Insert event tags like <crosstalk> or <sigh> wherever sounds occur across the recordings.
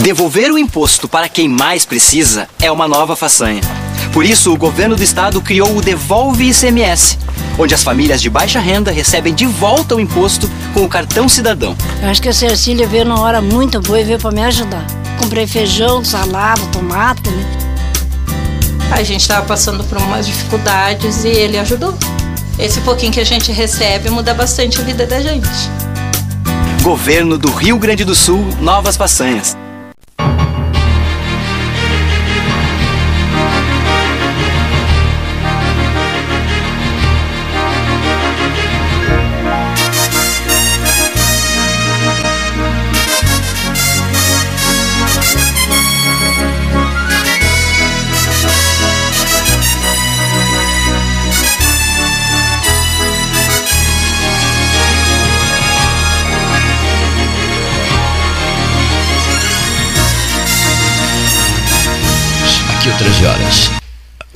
Devolver o imposto para quem mais precisa é uma nova façanha. Por isso, o governo do estado criou o Devolve ICMS, onde as famílias de baixa renda recebem de volta o imposto com o cartão cidadão. Eu acho que a Cecília veio numa hora muito boa e veio para me ajudar. Comprei feijão, salada, tomate. Né? A gente estava passando por umas dificuldades e ele ajudou. Esse pouquinho que a gente recebe muda bastante a vida da gente. Governo do Rio Grande do Sul, novas façanhas.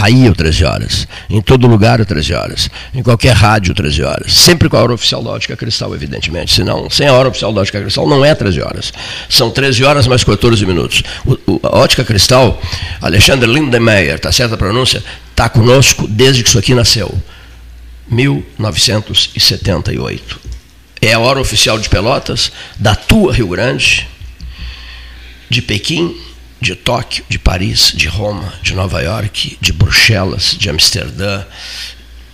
Aí o 13 horas. Em todo lugar o 13 horas. Em qualquer rádio 13 horas. Sempre com a hora oficial da Ótica Cristal, evidentemente. Senão, sem a hora oficial da Ótica Cristal não é 13 horas. São 13 horas mais 14 minutos. O, o, a Ótica Cristal, Alexander Lindemeyer, tá certa a pronúncia? Está conosco desde que isso aqui nasceu. 1978. É a hora oficial de Pelotas, da tua Rio Grande, de Pequim de Tóquio, de Paris, de Roma, de Nova York, de Bruxelas, de Amsterdã,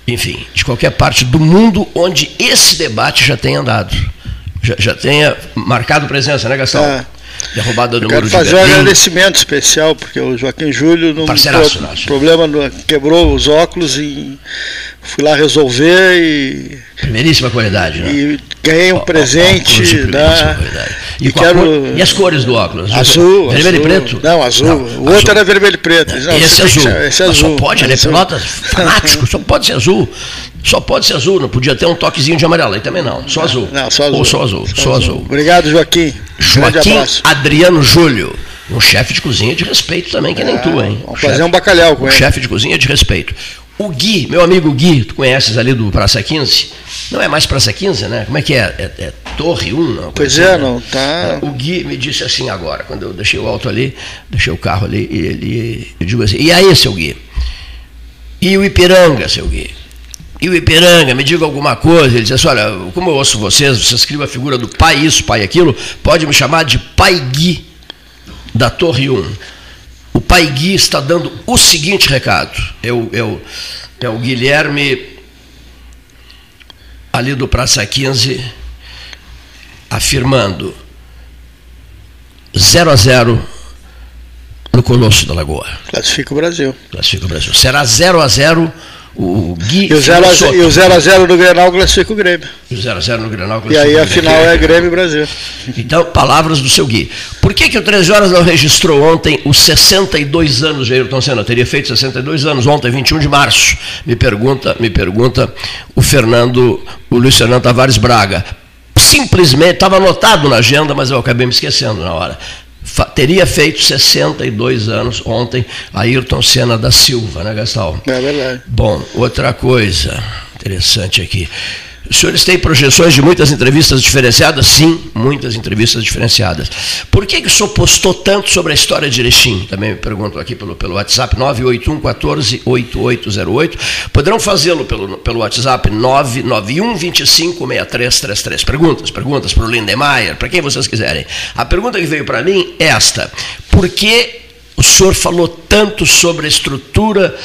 enfim, de qualquer parte do mundo onde esse debate já tenha andado, já, já tenha marcado presença, né, Gastão? É. Derrubada do Eu quero fazer um agradecimento especial, porque o Joaquim Júlio, num pro, problema, no, quebrou os óculos e fui lá resolver e. Primeiríssima qualidade, né? E ganhei um presente. da, e, e, quero, e as cores do óculos? Azul. Vermelho azul, e preto? Não, azul. Não, o outro azul. era vermelho e preto. Não, esse, azul. Que, esse azul. Só pode, ele é Pelotas fanático, só pode ser azul. Só pode ser azul, não podia ter um toquezinho de amarelo aí também não. Só azul. Não, só azul. Ou só azul. Só, só azul. azul. Obrigado, Joaquim. Joaquim Adriano Júlio. Um chefe de cozinha de respeito também, que é, nem tu, hein? Vamos fazer um bacalhau com um ele. chefe de cozinha de respeito. O Gui, meu amigo Gui, tu conheces ali do Praça 15? Não é mais Praça 15, né? Como é que é? É, é Torre 1? Não, pois é, assim, não, tá. É, o Gui me disse assim agora, quando eu deixei o auto ali, deixei o carro ali, e ele, eu digo assim, e aí, seu Gui? E o Ipiranga, seu Gui? E o Ipiranga, me diga alguma coisa. Ele disse assim: Olha, como eu ouço vocês, você escreve a figura do pai isso, pai aquilo, pode me chamar de Pai Gui da Torre 1 o Pai Gui está dando o seguinte recado. É o, é o, é o Guilherme, ali do Praça 15, afirmando 0 a 0 no Colosso da Lagoa. Classifica o Brasil. Classifica o Brasil. Será 0 a 0 o Gui e o 0x0 do Grenal classifica o Grêmio. E o 0x0 no Grenal classifica E aí a final é Grêmio Brasil. Então, palavras do seu Gui. Por que, que o 13 Horas não registrou ontem os 62 anos de Ayrton Senna? Teria feito 62 anos ontem, 21 de março. Me pergunta, me pergunta o Fernando, o Luiz Fernando Tavares Braga. Simplesmente, estava anotado na agenda, mas eu acabei me esquecendo na hora teria feito 62 anos ontem Ayrton Senna da Silva, né, Gastal? É verdade. Bom, outra coisa interessante aqui. Os senhores têm projeções de muitas entrevistas diferenciadas? Sim, muitas entrevistas diferenciadas. Por que, que o senhor postou tanto sobre a história de Erechim? Também me pergunto aqui pelo, pelo WhatsApp 981 14 8808. Poderão fazê-lo pelo, pelo WhatsApp 991 25 6333. Perguntas, perguntas para o Lindemeyer, para quem vocês quiserem. A pergunta que veio para mim é esta: por que O senhor falou tanto sobre a estrutura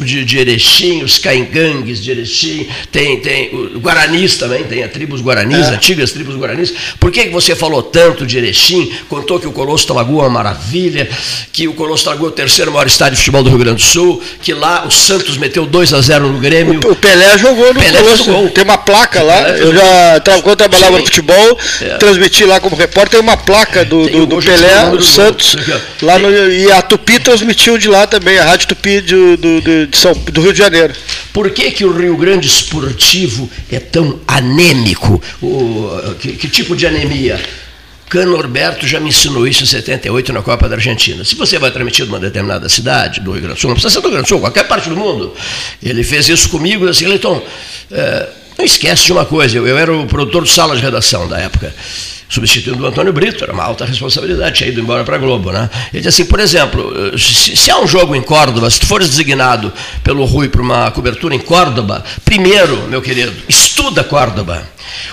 de, de Erechim, os caingangues de Erechim, tem, tem o Guaranis também, tem as tribos Guaranis, é. antigas tribos Guaranis. Por que, que você falou tanto de Erechim? Contou que o Colosso da Lagoa é uma maravilha, que o Colosso da Lagoa é o terceiro maior estádio de futebol do Rio Grande do Sul, que lá o Santos meteu 2 a 0 no Grêmio. O, o Pelé jogou no Pelé Colosso. Jogou. Tem uma placa lá. Eu já, quando eu trabalhava Sim. no futebol, é. transmiti lá como repórter, tem uma placa do, do, do Pelé, o Santos, lá no, e a Tupi transmitiu de lá também, a Rádio Tupi do, do, do, de São, do Rio de Janeiro. Por que, que o Rio Grande Esportivo é tão anêmico? O, que, que tipo de anemia? Cano Norberto já me ensinou isso em 78 na Copa da Argentina. Se você vai transmitir de uma determinada cidade, do Rio Grande do Sul, não precisa ser do Rio Grande do Sul, qualquer parte do mundo, ele fez isso comigo, assim, Leiton, é, não esquece de uma coisa, eu, eu era o produtor de sala de redação da época substituindo o Antônio Brito, era uma alta responsabilidade, tinha ido embora para a Globo. Né? Ele disse assim, por exemplo, se, se, há um jogo em Córdoba, se tu fores designado pelo Rui para uma cobertura em Córdoba, primeiro, meu querido, estuda Córdoba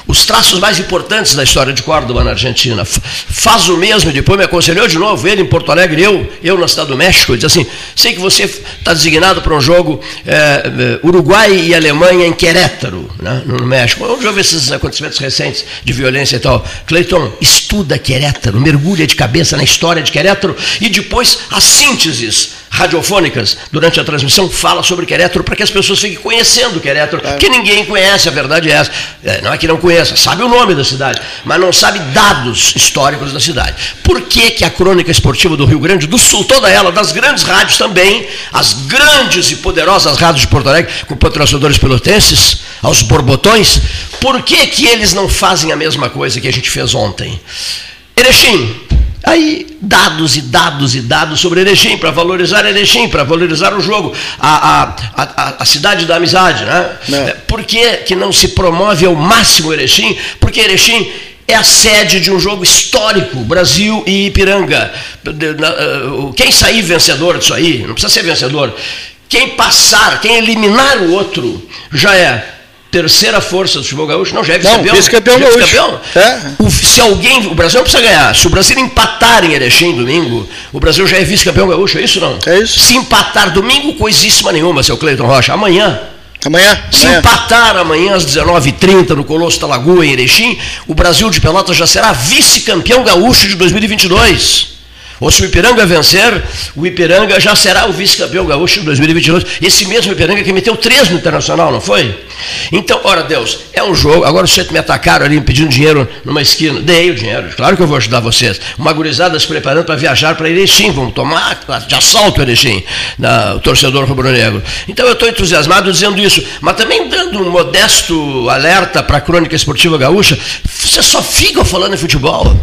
os traços mais importantes da história de Córdoba na Argentina. Faz o mesmo, depois me aconselhou de novo, ele em Porto Alegre, eu, eu na cidade do México, disse assim, sei que você está designado para um jogo é, Uruguai e Alemanha em Querétaro, né, no México. Vamos ver esses acontecimentos recentes de violência e tal. Cleiton, estuda Querétaro, mergulha de cabeça na história de Querétaro e depois as sínteses radiofônicas durante a transmissão fala sobre Querétaro para que as pessoas fiquem conhecendo Querétaro, é. que ninguém conhece, a verdade é essa. É, não é que não conheça, sabe o nome da cidade, mas não sabe dados históricos da cidade. Por que, que a crônica esportiva do Rio Grande do Sul, toda ela, das grandes rádios também, as grandes e poderosas rádios de Porto Alegre, com patrocinadores pelotenses, aos borbotões, por que, que eles não fazem a mesma coisa que a gente fez ontem? Erechim, Aí, dados e dados e dados sobre Erechim, para valorizar Erechim, para valorizar o jogo, a, a, a, a, cidade da amizade. Né? É, por que, que não se promove ao máximo Erechim? Porque Erechim é a sede de um jogo histórico, Brasil e Ipiranga. Eh, quem sair vencedor disso aí, não precisa ser vencedor, quem passar, quem eliminar o outro, já é terceira força do futebol gaúcho, não, já é vice-campeão. vice-campeão gaúcho. Vice é. O, se alguém, o Brasil não precisa ganhar. Se o Brasil empatar em Erechim domingo, o Brasil já é vice-campeão gaúcho, é isso não? É isso. Se empatar domingo, coisíssima nenhuma, seu Cleiton Rocha. Amanhã. Amanhã. Se amanhã. empatar amanhã às 19h30 no Colosso da Lagoa, em Erechim, o Brasil de Pelotas já será vice-campeão gaúcho de 2022. Ou se o Ipiranga vencer, o Ipiranga já será o vice-campeão gaúcho de 2022. Esse mesmo Ipiranga que meteu três no Internacional, não foi? Então, ora Deus, é um jogo. Agora vocês me atacaram ali pedindo dinheiro numa esquina. Dei o dinheiro, claro que eu vou ajudar vocês. Uma gurizada se preparando para viajar para Erechim, vamos tomar de assalto Erechim, na, o torcedor rubro-negro. Então eu estou entusiasmado dizendo isso, mas também dando um modesto alerta para a crônica esportiva gaúcha. Vocês só ficam falando em futebol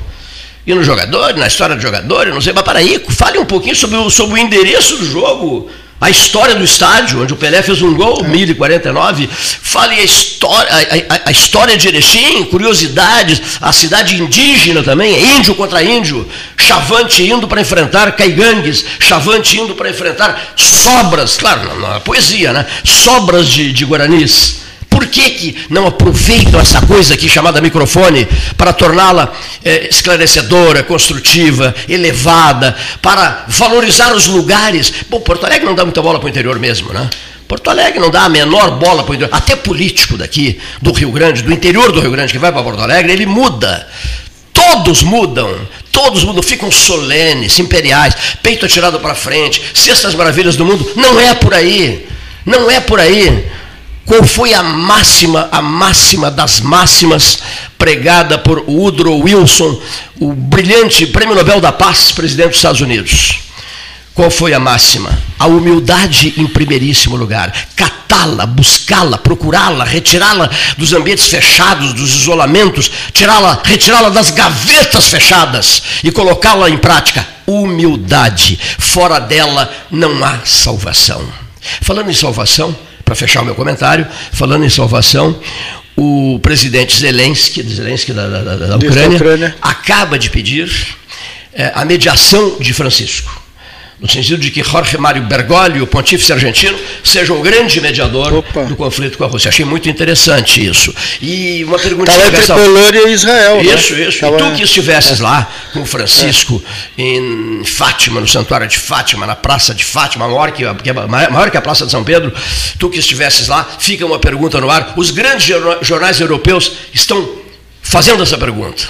e no jogador, na história do jogador, não sei, mas para aí, fale um pouquinho sobre o, sobre o endereço do jogo, a história do estádio, onde o Pelé fez um gol, 1049. Fale a história, a, a, a, história de Erechim, curiosidades, a cidade indígena também, é índio contra índio, Chavante indo para enfrentar caigangues, Chavante indo para enfrentar sobras, claro, não, não, poesia, né? Sobras de, de guaranis. Por que, que não aproveitam essa coisa aqui chamada microfone para torná-la é, esclarecedora, construtiva, elevada, para valorizar os lugares? Bom, Porto Alegre não dá muita bola para o interior mesmo, né? Porto Alegre não dá a menor bola para o interior. Até político daqui, do Rio Grande, do interior do Rio Grande, que vai para Porto Alegre, ele muda. Todos mudam, todos mudam, ficam solenes, imperiais, peito atirado para frente, cestas maravilhas do mundo. Não é por aí. Não é por aí. Qual foi a máxima, a máxima das máximas pregada por Woodrow Wilson, o brilhante Prêmio Nobel da Paz, presidente dos Estados Unidos? Qual foi a máxima? A humildade em primeiríssimo lugar. Catá-la, buscá-la, procurá-la, retirá-la dos ambientes fechados, dos isolamentos, tirá-la, retirá-la das gavetas fechadas e colocá-la em prática. Humildade. Fora dela não há salvação. Falando em salvação, para fechar o meu comentário, falando em salvação, o presidente Zelensky, Zelensky da, da, da, Ucrânia, Ucrânia, acaba de pedir é, a mediação de Francisco. No sentido de que Jorge Mário Bergoglio, o pontífice argentino, seja um grande mediador Opa. do conflito com a Rússia. Achei muito interessante isso. E uma pergunta Estava entre Polônia e Israel. Isso, né? isso. Tava... E tu que estivesses lá com o Francisco é. em Fátima, no Santuário de Fátima, na Praça de Fátima, maior que, é maior que a Praça de São Pedro, tu que estivesses lá, fica uma pergunta no ar. Os grandes jornais europeus estão fazendo essa pergunta.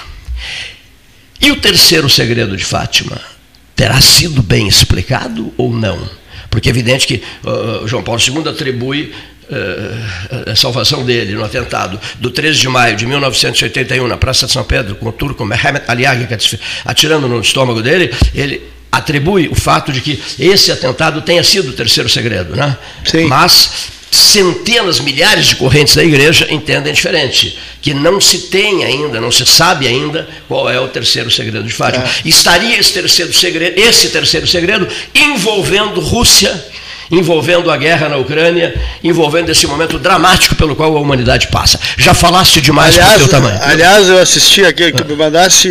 E o terceiro segredo de Fátima? Terá sido bem explicado ou não? Porque é evidente que uh, João Paulo II atribui uh, a salvação dele no atentado do 13 de maio de 1981 na Praça de São Pedro com o turco Mehmet Ali atirando no estômago dele, ele atribui o fato de que esse atentado tenha sido o terceiro segredo, né? Sim. Mas centenas, milhares de correntes da igreja entendem diferente, que não se tem ainda, não se sabe ainda qual é o terceiro segredo de Fátima. É. Estaria esse terceiro segredo, esse terceiro segredo envolvendo Rússia envolvendo a guerra na Ucrânia, envolvendo esse momento dramático pelo qual a humanidade passa. Já falaste demais aliás, o teu tamanho. Aliás, eu assisti aqui, que me mandasse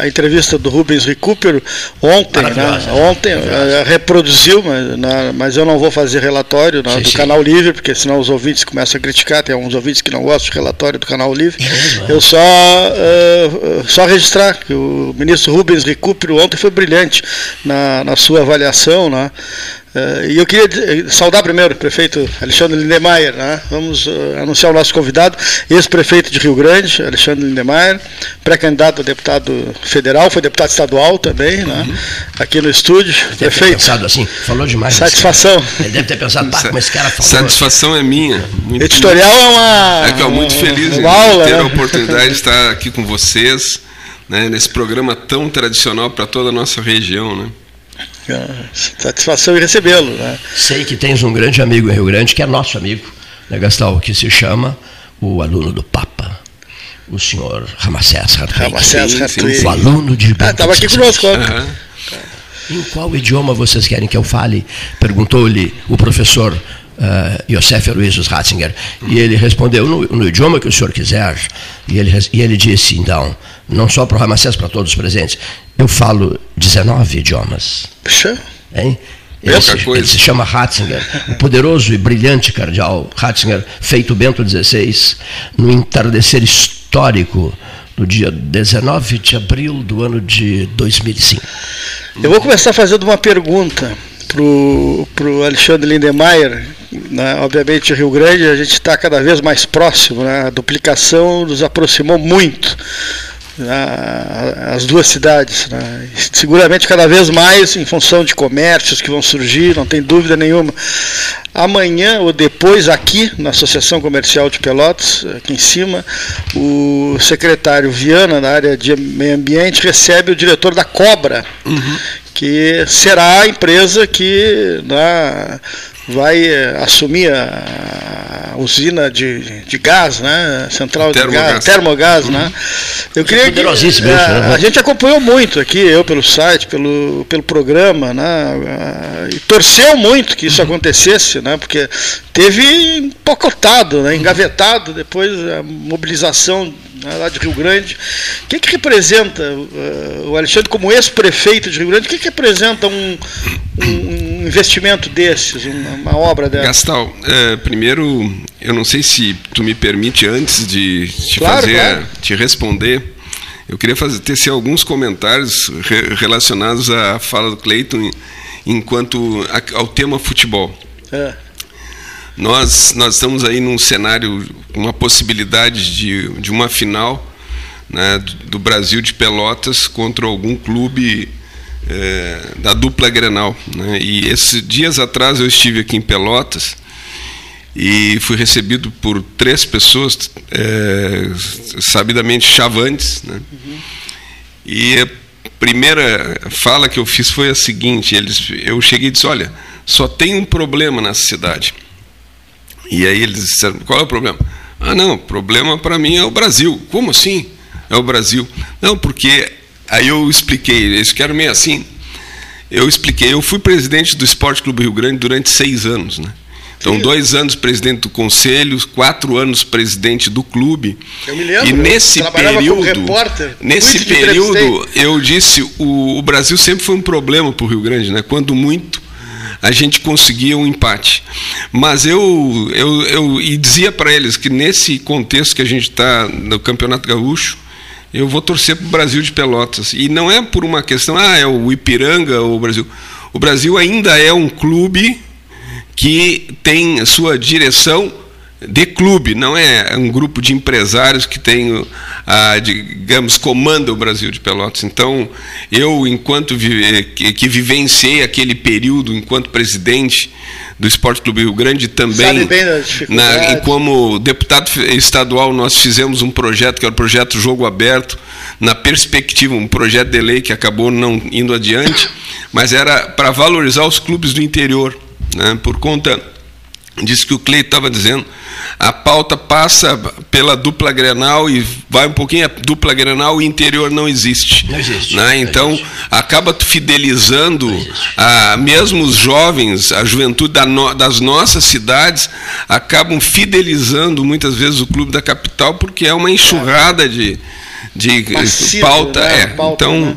a, entrevista do Rubens Recupero ontem, né? ontem uh, reproduziu, mas, na, mas eu não vou fazer relatório né, sim, do sim. Canal Livre, porque senão os ouvintes começam a criticar, tem alguns ouvintes que não gostam de relatório do Canal Livre. É eu só, uh, só registrar que o ministro Rubens Recupero ontem foi brilhante na, na sua avaliação, né? Uh, e eu queria eh, saudar primeiro o prefeito Alexandre Lindemeyer. Né? Vamos uh, anunciar o nosso convidado, ex-prefeito de Rio Grande, Alexandre Lindemeyer, pré-candidato a deputado federal, foi deputado estadual também, né? uhum. né? aqui no estúdio. Deve prefeito. ter pensado assim, falou demais. Satisfação. Assim. Ele deve ter pensado, pá, como esse cara falou. Satisfação é minha. Muito Editorial é uma. É que eu muito feliz uma, uma aula, ter né? a oportunidade de estar aqui com vocês, né, nesse programa tão tradicional para toda a nossa região. Né? Satisfação em recebê-lo. Né? Sei que tens um grande amigo em Rio Grande, que é nosso amigo, né, Gastal, que se chama o aluno do Papa, o senhor Ramacés Hartwig. Ramacés Hartwig. O aluno de Ah, estava aqui conosco. Uhum. Em qual idioma vocês querem que eu fale? Perguntou-lhe o professor uh, Yosef Aloysius Ratzinger. E ele respondeu no, no, idioma que o senhor quiser. E ele, e ele disse, então, não só para o Ramacés, para todos os presentes, eu falo 19 idiomas. Puxa. Hein? Ele se, ele se, chama Ratzinger, o poderoso e brilhante cardeal Ratzinger, feito Bento XVI, no entardecer histórico do dia 19 de abril do ano de 2005. Eu vou começar fazendo uma pergunta para o Alexandre Lindemeyer, né? obviamente Rio Grande a gente está cada vez mais próximo, né? a duplicação nos aproximou muito né? as duas cidades. Né? Seguramente cada vez mais em função de comércios que vão surgir, não tem dúvida nenhuma. Amanhã ou depois, aqui na Associação Comercial de Pelotas, aqui em cima, o secretário Viana, na área de meio ambiente, recebe o diretor da Cobra, uhum que será a empresa que né, vai assumir a, usina de, de gás, né? Central de gás, termogás, né? Uhum. Eu queria é que, a, eh, né? a gente acompanhou muito aqui, eu pelo site, pelo, pelo programa, né? E torceu muito que isso uhum. acontecesse, né? Porque teve empocotado, né? engavetado depois a mobilização né, lá de Rio Grande. O que, que representa uh, o Alexandre como ex-prefeito de Rio Grande? O que, que representa um, um, investimento desses, uma, uma obra dessa? Gastal, é, primeiro, eu não sei se tu me permite antes de te claro, fazer, claro. te responder. Eu queria fazer tecer alguns comentários re, relacionados à fala do Cleiton enquanto a, ao tema futebol. É. Nós, nós estamos aí num cenário, uma possibilidade de, de uma final né, do Brasil de Pelotas contra algum clube é, da dupla Grenal. Né? E esses dias atrás eu estive aqui em Pelotas e fui recebido por três pessoas, é, sabidamente chavantes. Né? Uhum. E a primeira fala que eu fiz foi a seguinte: eles, eu cheguei e disse, olha, só tem um problema nessa cidade e aí eles disseram: qual é o problema? Ah, não, o problema para mim é o Brasil. Como assim? É o Brasil. Não, porque aí eu expliquei, eles querem meio assim. Eu expliquei, eu fui presidente do Esporte Clube Rio Grande durante seis anos. Né? Então, dois anos presidente do conselho, quatro anos presidente do clube. Eu me lembro. E nesse período, repórter, nesse período, eu disse, o, o Brasil sempre foi um problema para o Rio Grande, né? Quando muito a gente conseguia um empate. Mas eu, eu, eu e dizia para eles que nesse contexto que a gente está no Campeonato Gaúcho, eu vou torcer para o Brasil de Pelotas. E não é por uma questão, ah, é o Ipiranga ou o Brasil. O Brasil ainda é um clube que tem sua direção de clube, não é um grupo de empresários que tem, a, digamos, comanda o Brasil de Pelotas. Então, eu, enquanto que, que vivenciei aquele período enquanto presidente do Esporte Clube Rio Grande também, na, como deputado estadual, nós fizemos um projeto que era o projeto Jogo Aberto, na perspectiva, um projeto de lei que acabou não indo adiante, mas era para valorizar os clubes do interior né, por conta disso que o Cleito estava dizendo, a pauta passa pela dupla Grenal e vai um pouquinho a dupla Grenal e interior não existe. Não existe. Né? Então, existe. acaba fidelizando a, mesmo os jovens, a juventude da no, das nossas cidades, acabam fidelizando muitas vezes o clube da capital porque é uma enxurrada de, de Passivo, pauta. Né? É. pauta então, né?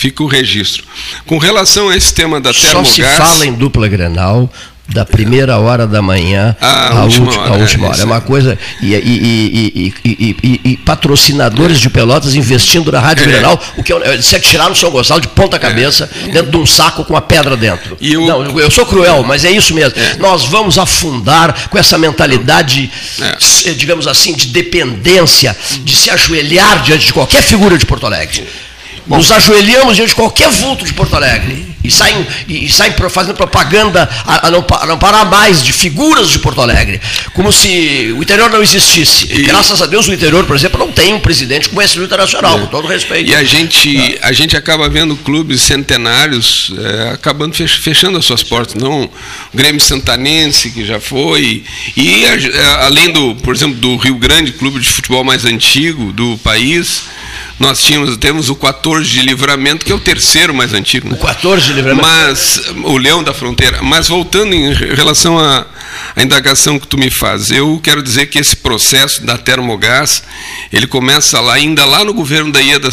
Fica o registro. Com relação a esse tema da Só termogás... se fala em dupla Grenal da primeira hora da manhã à última, hora, última é, hora. É uma coisa. E, e, e, e, patrocinadores de Pelotas investindo na Rádio É. Grenal, o que é que tiraram o São Gonçalo de ponta cabeça dentro de um saco com a pedra dentro. Não, eu sou cruel, mas é isso mesmo. Nós vamos afundar com essa mentalidade, É. eh, digamos assim, de dependência, de se ajoelhar diante de qualquer figura de Porto Alegre. Nos ajoelhamos diante de qualquer vulto de Porto Alegre e saem, e, e saem fazendo propaganda a, a não, a não parar mais de figuras de Porto Alegre, como se o interior não existisse. E, graças a Deus o interior, por exemplo, não tem um presidente com esse internacional, com todo respeito. E a gente, a gente acaba vendo clubes centenários eh, acabando fech- fechando as suas portas. Não, o Grêmio Santanense, que já foi, e a- eh, além do, por exemplo, do Rio Grande, clube de futebol mais antigo do país, nós tínhamos, temos o 14 de Livramento, que é o terceiro mais antigo. Né? O 14 de livramento. Mas, o Leão da Fronteira. Mas voltando em relação à, à indagação que tu me faz, eu quero dizer que esse processo da termogás, ele começa lá, ainda lá no governo da Ieda,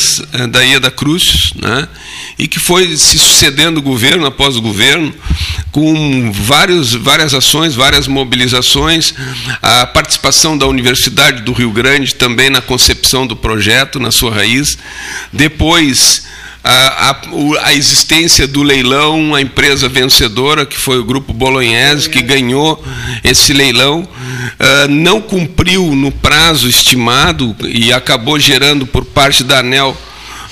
da Ieda Cruz, né? e que foi se sucedendo governo após governo, com vários, várias ações, várias mobilizações, a participação da Universidade do Rio Grande também na concepção do projeto, na sua raiz. Depois, a, a, a existência do leilão, a empresa vencedora, que foi o Grupo Bolognese, que ganhou esse leilão, ah, não cumpriu no prazo estimado e acabou gerando por parte da ANEL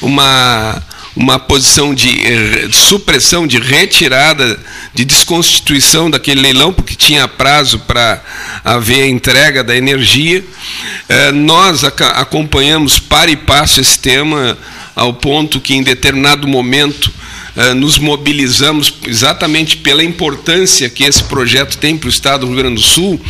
uma, uma posição de eh, supressão, de retirada, de desconstituição daquele leilão, porque tinha prazo para haver a entrega da energia. Eh, Nós acompanhamos para e passo esse tema ao ponto que, em determinado momento, eh, nos mobilizamos exatamente pela importância que esse projeto tem para o Estado do Rio Grande do Sul,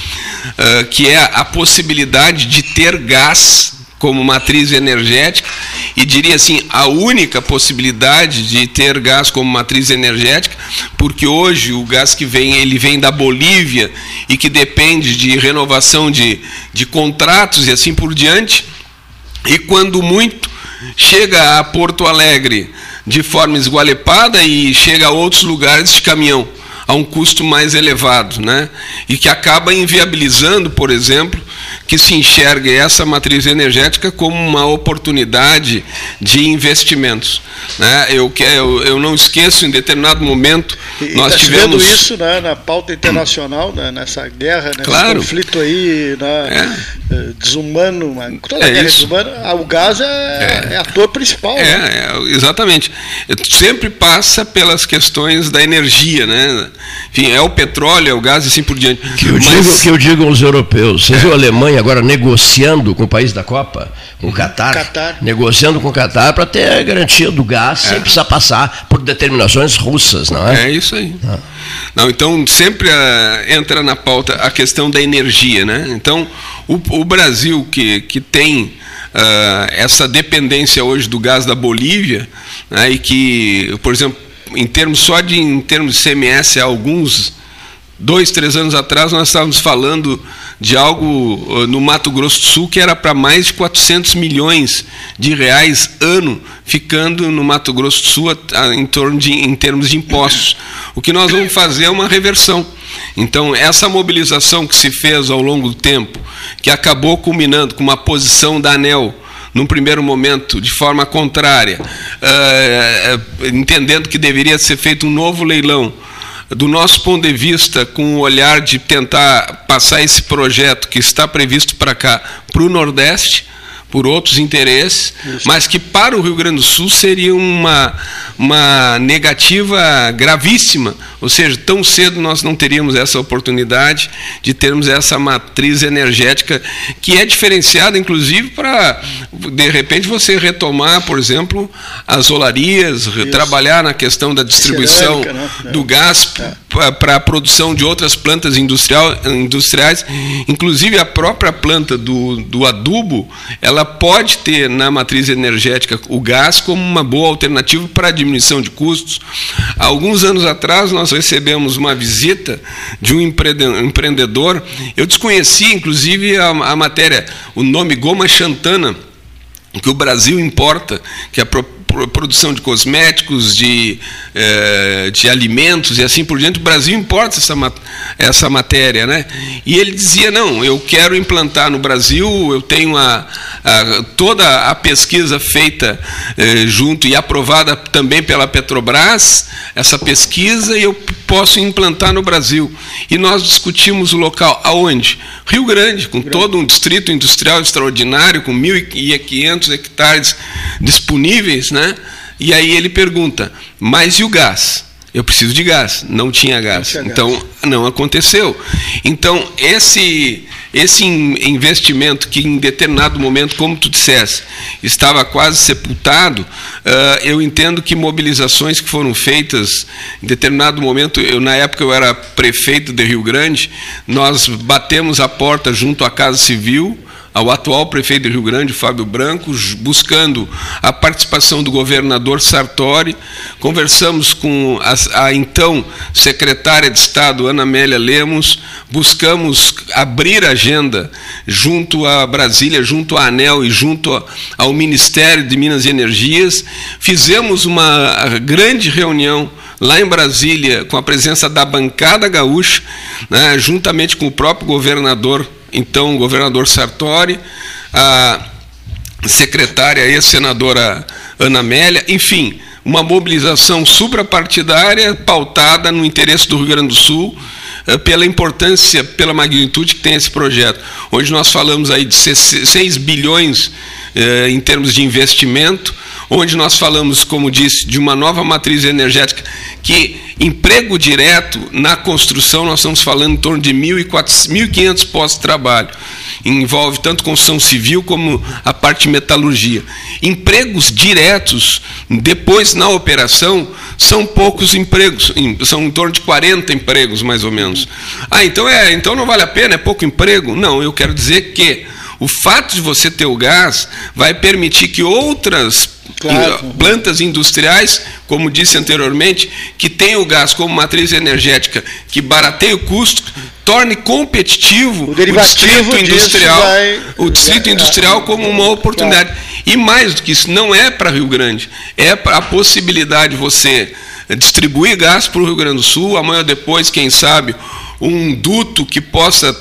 que é a possibilidade de ter gás como matriz energética e diria assim a única possibilidade de ter gás como matriz energética porque hoje o gás que vem ele vem da Bolívia e que depende de renovação de, de contratos e assim por diante e quando muito chega a Porto Alegre de forma esgualepada e chega a outros lugares de caminhão a um custo mais elevado, né? E que acaba inviabilizando, por exemplo, que se enxergue essa matriz energética como uma oportunidade de investimentos, né? Eu que eu, eu não esqueço em determinado momento E nós está tivemos isso né, na pauta internacional, né, nessa guerra, nesse Claro. conflito aí né, eh, desumano, uma- toda É guerra isso. desumana, ah, o gás é, é ator principal. né? É, é, exatamente. Sempre passa pelas questões da energia, né? Enfim, é o petróleo, é o gás e assim por diante. Que eu, digo, que eu digo aos europeus. Você viu a Alemanha agora negociando com o país da Copa, com o Catar, Catar. negociando com o Catar para ter a garantia do gás sem precisar passar por determinações russas, não é? É isso aí. Não, então sempre ah, entra na pauta a questão da energia, né? Então o, o Brasil que, que tem ah, essa dependência hoje do gás da Bolívia, né, e que, por exemplo, em termos só de em termos de CMS há alguns dois, três anos atrás, nós estávamos falando de algo no Mato Grosso do Sul que era para mais de 400 milhões de reais ano ficando no Mato Grosso do Sul em, torno de, em termos de impostos. O que nós vamos fazer é uma reversão. Então, essa mobilização que se fez ao longo do tempo, que acabou culminando com uma posição da ANEL, num primeiro momento, de forma contrária, uh, entendendo que deveria ser feito um novo leilão, do nosso ponto de vista, com o olhar de tentar passar esse projeto que está previsto para cá, para o Nordeste, por outros interesses, Isso. mas que para o Rio Grande do Sul seria uma, uma negativa gravíssima, ou seja, tão cedo nós não teríamos essa oportunidade de termos essa matriz energética que é diferenciada, inclusive, para, de repente, você retomar, por exemplo, as olarias, Isso. trabalhar na questão da distribuição né? do gás é. Para a produção de outras plantas industrial, industriais, inclusive a própria planta do, do adubo, ela pode ter na matriz energética o gás como uma boa alternativa para a diminuição de custos. Alguns anos atrás, nós recebemos uma visita de um empreendedor. Eu desconhecia, inclusive, a, a matéria, o nome Goma Chantana, que o Brasil importa, que a produção de cosméticos, de, eh, de alimentos e assim por diante, o Brasil importa essa, essa matéria. Né? E ele dizia, não, eu quero implantar no Brasil, eu tenho a, a toda a pesquisa feita eh, junto e aprovada também pela Petrobras, essa pesquisa, e eu posso implantar no Brasil. E nós discutimos o local, aonde? Rio Grande, com todo um distrito industrial extraordinário, com 1.500 hectares disponíveis, né? E aí ele pergunta: mas e o gás? Eu preciso de gás. Não tinha gás. Não tinha então, gás. não aconteceu. Então, esse, esse investimento que em determinado momento, como tu disseste, estava quase sepultado, uh, eu entendo que mobilizações que foram feitas em determinado momento, eu na época eu era prefeito de Rio Grande, nós batemos a porta junto à Casa Civil, ao atual prefeito de Rio Grande, Fábio Branco, buscando a participação do governador Sartori. Conversamos com a, a então secretária de Estado, Ana Amélia Lemos, buscamos abrir agenda junto a Brasília, junto à ANEL e junto ao Ministério de Minas e Energias. Fizemos uma grande reunião lá em Brasília, com a presença da bancada gaúcha, né, juntamente com o próprio governador então governador Sartori, a secretária e a senadora Ana Amélia, enfim, uma mobilização suprapartidária pautada no interesse do Rio Grande do Sul, eh, pela importância, pela magnitude que tem esse projeto. Hoje nós falamos aí de 6 bilhões eh, em termos de investimento, onde nós falamos, como disse, de uma nova matriz energética que emprego direto na construção, nós estamos falando em torno de 1.500 postos de trabalho. Envolve tanto construção civil como a parte de metalurgia. Empregos diretos, depois na operação, são poucos empregos, são em torno de 40 empregos, mais ou menos. Ah, então, é, então não vale a pena, é pouco emprego? Não, eu quero dizer que o fato de você ter o gás vai permitir que outras claro. plantas industriais, como disse anteriormente, que tem o gás como matriz energética, que barateia o custo, torne competitivo o, o distrito industrial, vai... o distrito industrial como uma oportunidade. E mais do que isso, não é para Rio Grande, é para a possibilidade de você distribuir gás para o Rio Grande do Sul, amanhã ou depois, quem sabe, um duto que possa,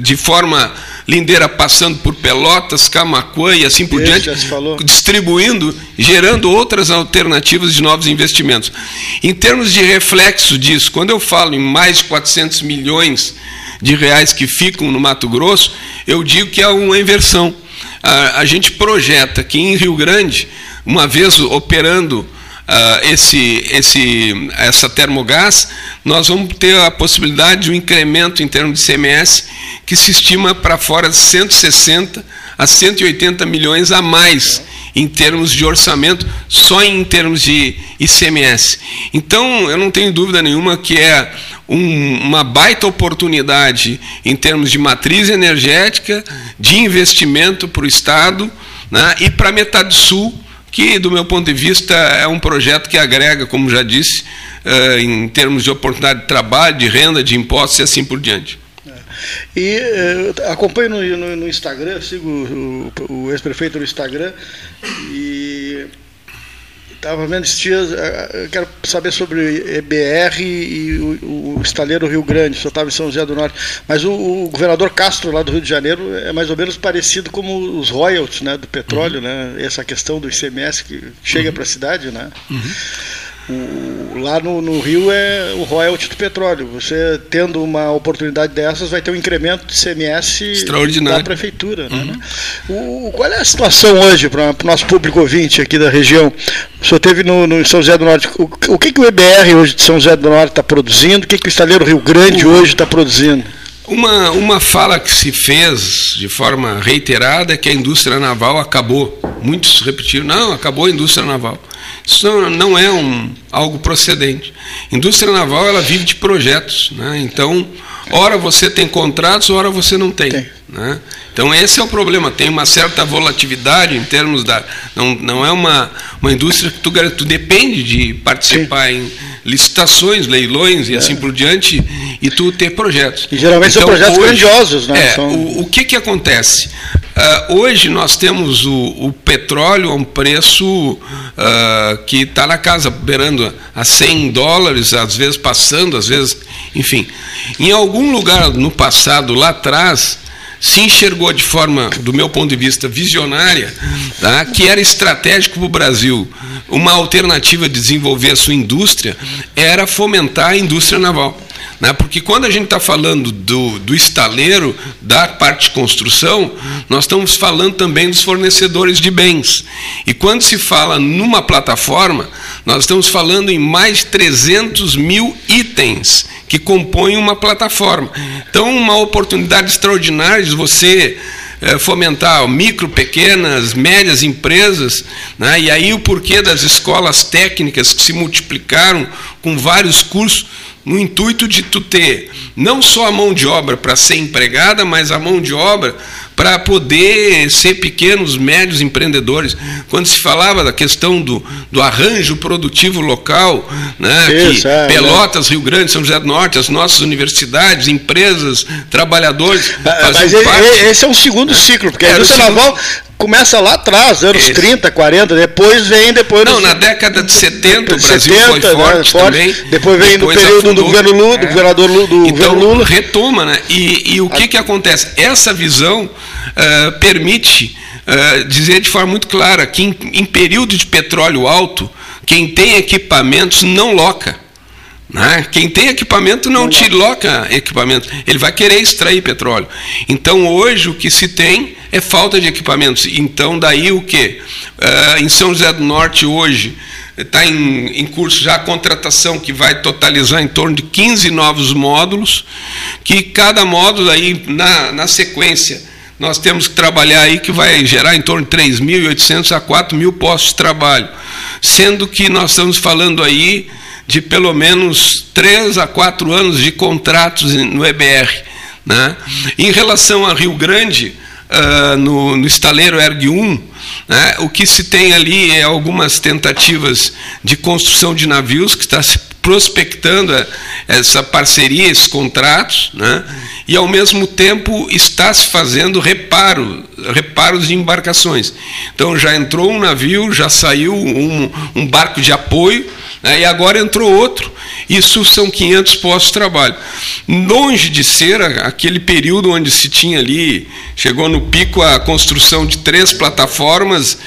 de forma Lindeira passando por Pelotas, Camacuã e assim por Esse diante, distribuindo, gerando outras alternativas de novos investimentos. Em termos de reflexo disso, quando eu falo em mais de 400 milhões de reais que ficam no Mato Grosso, eu digo que é uma inversão. A, a gente projeta que em Rio Grande, uma vez operando uh, esse, esse, essa termogás, nós vamos ter a possibilidade de um incremento em termos de CMS que se estima para fora de 160 a 180 milhões a mais em termos de orçamento, só em termos de ICMS. Então, eu não tenho dúvida nenhuma que é um, uma baita oportunidade em termos de matriz energética, de investimento para o Estado né, e para a metade sul que, do meu ponto de vista, é um projeto que agrega, como já disse, uh, em termos de oportunidade de trabalho, de renda, de impostos e assim por diante. E uh, acompanho no, no, no, Instagram, sigo o, o ex-prefeito no Instagram e estava vendo esses dias, eu quero saber sobre EBR e o, o estaleiro Rio Grande, só estava em São José do Norte, mas o, o, governador Castro lá do Rio de Janeiro é mais ou menos parecido como os royalties né, do petróleo, uhum. né, essa questão do ICMS que chega uhum. para a cidade, né? Uhum. O, lá no, no, Rio é o royalty do petróleo. Você tendo uma oportunidade dessas, vai ter um incremento de CMS da prefeitura. Né? Uhum. O, qual é a situação hoje para o nosso público ouvinte aqui da região? O senhor teve no, no São José do Norte. O, o, que, que o EBR hoje de São José do Norte está produzindo? O que, que o estaleiro Rio Grande hoje está produzindo? Uma, uma fala que se fez de forma reiterada é que a indústria naval acabou. Muitos repetiram, não, acabou a indústria naval. Isso não é um, algo procedente. Indústria naval ela vive de projetos, né? então ora você tem contratos, ora você não tem. tem. Né? Então esse é o problema. Tem uma certa volatilidade em termos da não, não é uma, uma indústria que tu, tu depende de participar em licitações, leilões e é. assim por diante e tu ter projetos. E geralmente então, são projetos hoje, grandiosos, né? É, são... o, o que que acontece? Uh, hoje nós temos o, o, petróleo a um preço uh, que está na casa, beirando a 100 dólares, às vezes passando, às vezes, enfim. Em algum lugar no passado, lá atrás, se enxergou de forma, do meu ponto de vista, visionária, tá, que era estratégico para o Brasil. Uma alternativa de desenvolver a sua indústria era fomentar a indústria naval. Né? Porque quando a gente está falando do, do estaleiro, da parte de construção, nós estamos falando também dos fornecedores de bens. E quando se fala numa plataforma, nós estamos falando em mais de 300 mil itens que compõem uma plataforma. Então, uma oportunidade extraordinária de você eh, fomentar micro, pequenas, médias empresas, né? e aí o porquê das escolas técnicas que se multiplicaram com vários cursos no intuito de tu ter não só a mão de obra para ser empregada, mas a mão de obra para poder ser pequenos, médios empreendedores. Quando se falava da questão do, do arranjo produtivo local, né, Isso, que é, Pelotas, né? Rio Grande, São José do Norte, as nossas universidades, empresas, trabalhadores. <laughs> Mas esse é um segundo ciclo, porque a indústria naval começa lá atrás, anos Esse. 30, 40, depois vem depois. Não, na década de 70 o Brasil 70, foi forte, né, forte, também. Depois vem depois no período afundou. do governo Lula, do é. governador Lula, do então, Lula. retoma, né? E, e o que, que acontece? Essa visão uh, permite uh, dizer de forma muito clara que em, em período de petróleo alto, quem tem equipamentos não loca. Né? Quem tem equipamento não te loca equipamento, ele vai querer extrair petróleo. Então hoje o que se tem é falta de equipamentos. Então daí o que? Uh, em São José do Norte hoje está em, em, curso já a contratação que vai totalizar em torno de 15 novos módulos, que cada módulo aí na, na sequência nós temos que trabalhar aí que vai gerar em torno de 3.800 a 4.000 postos de trabalho, sendo que nós estamos falando aí de pelo menos três a quatro anos de contratos no EBR. Né? Em relação a Rio Grande, uh, no, no estaleiro ERG 1, né, o que se tem ali é algumas tentativas de construção de navios, que está se prospectando essa parceria, esses contratos, né, e ao mesmo tempo está se fazendo reparo, reparos de embarcações. Então já entrou um navio, já saiu um, um barco de apoio, né, e agora entrou outro. Isso são 500 postos de trabalho. Longe de ser aquele período onde se tinha ali, chegou no pico a construção de três plataformas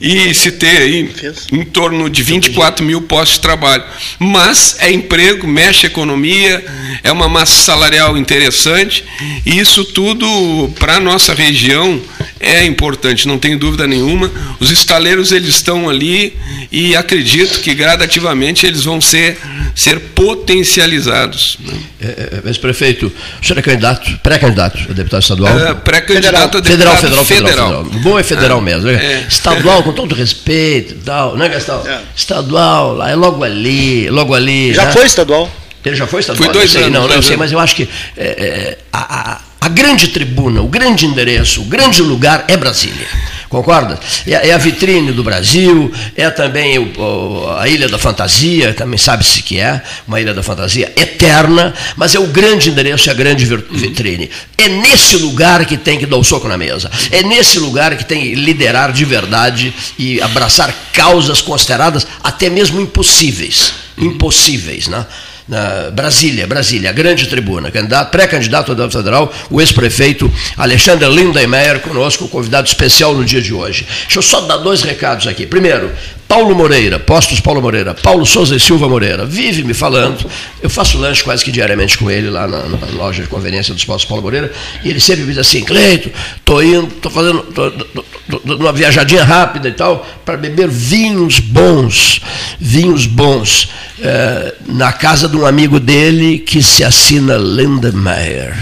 e se ter aí em torno de 24 mil postos de trabalho. Mas é emprego, mexe a economia, é uma massa salarial interessante, e isso tudo para a nossa região é importante, não tenho dúvida nenhuma. Os estaleiros eles estão ali e acredito que gradativamente eles vão ser, ser potencializados. Né? É, é, mas, prefeito, o senhor é candidato, pré-candidato a deputado estadual? É, pré-candidato a deputado federal, federal, federal, federal. O bom é federal é, mesmo. Né? É. Estadual, com todo respeito, tal, né, Gastão? É. Estadual, lá é logo ali, logo ali. Já né? foi estadual? Ele já foi estadual? Foi dois anos. Não, não, sei, mas eu acho que é, a, a a grande tribuna, o grande endereço, o grande lugar é Brasília. Concorda? É, é a vitrine do Brasil, é também o, o, a Ilha da Fantasia, também sabe-se que é, uma Ilha da Fantasia eterna, mas é o grande endereço, é a grande vitrine. É nesse lugar que tem que dar o soco na mesa. É nesse lugar que tem que liderar de verdade e abraçar causas consideradas até mesmo impossíveis. Impossíveis, né? Na Brasília, Brasília, a grande tribuna, pré-candidato a deputado federal, o ex-prefeito Alexandre Lindenmeyer, conosco, convidado especial no dia de hoje. Deixa eu só dar dois recados aqui. Primeiro, Paulo Moreira, Postos Paulo Moreira, Paulo Souza e Silva Moreira, vive me falando. Eu faço lanche quase que diariamente com ele lá na, na loja de conveniência dos Postos Paulo Moreira, e ele sempre me diz assim: Cleito, estou indo, estou fazendo tô, tô, tô, uma viajadinha rápida e tal, para beber vinhos bons, vinhos bons, é, na casa de um amigo dele que se assina Lindemeyer.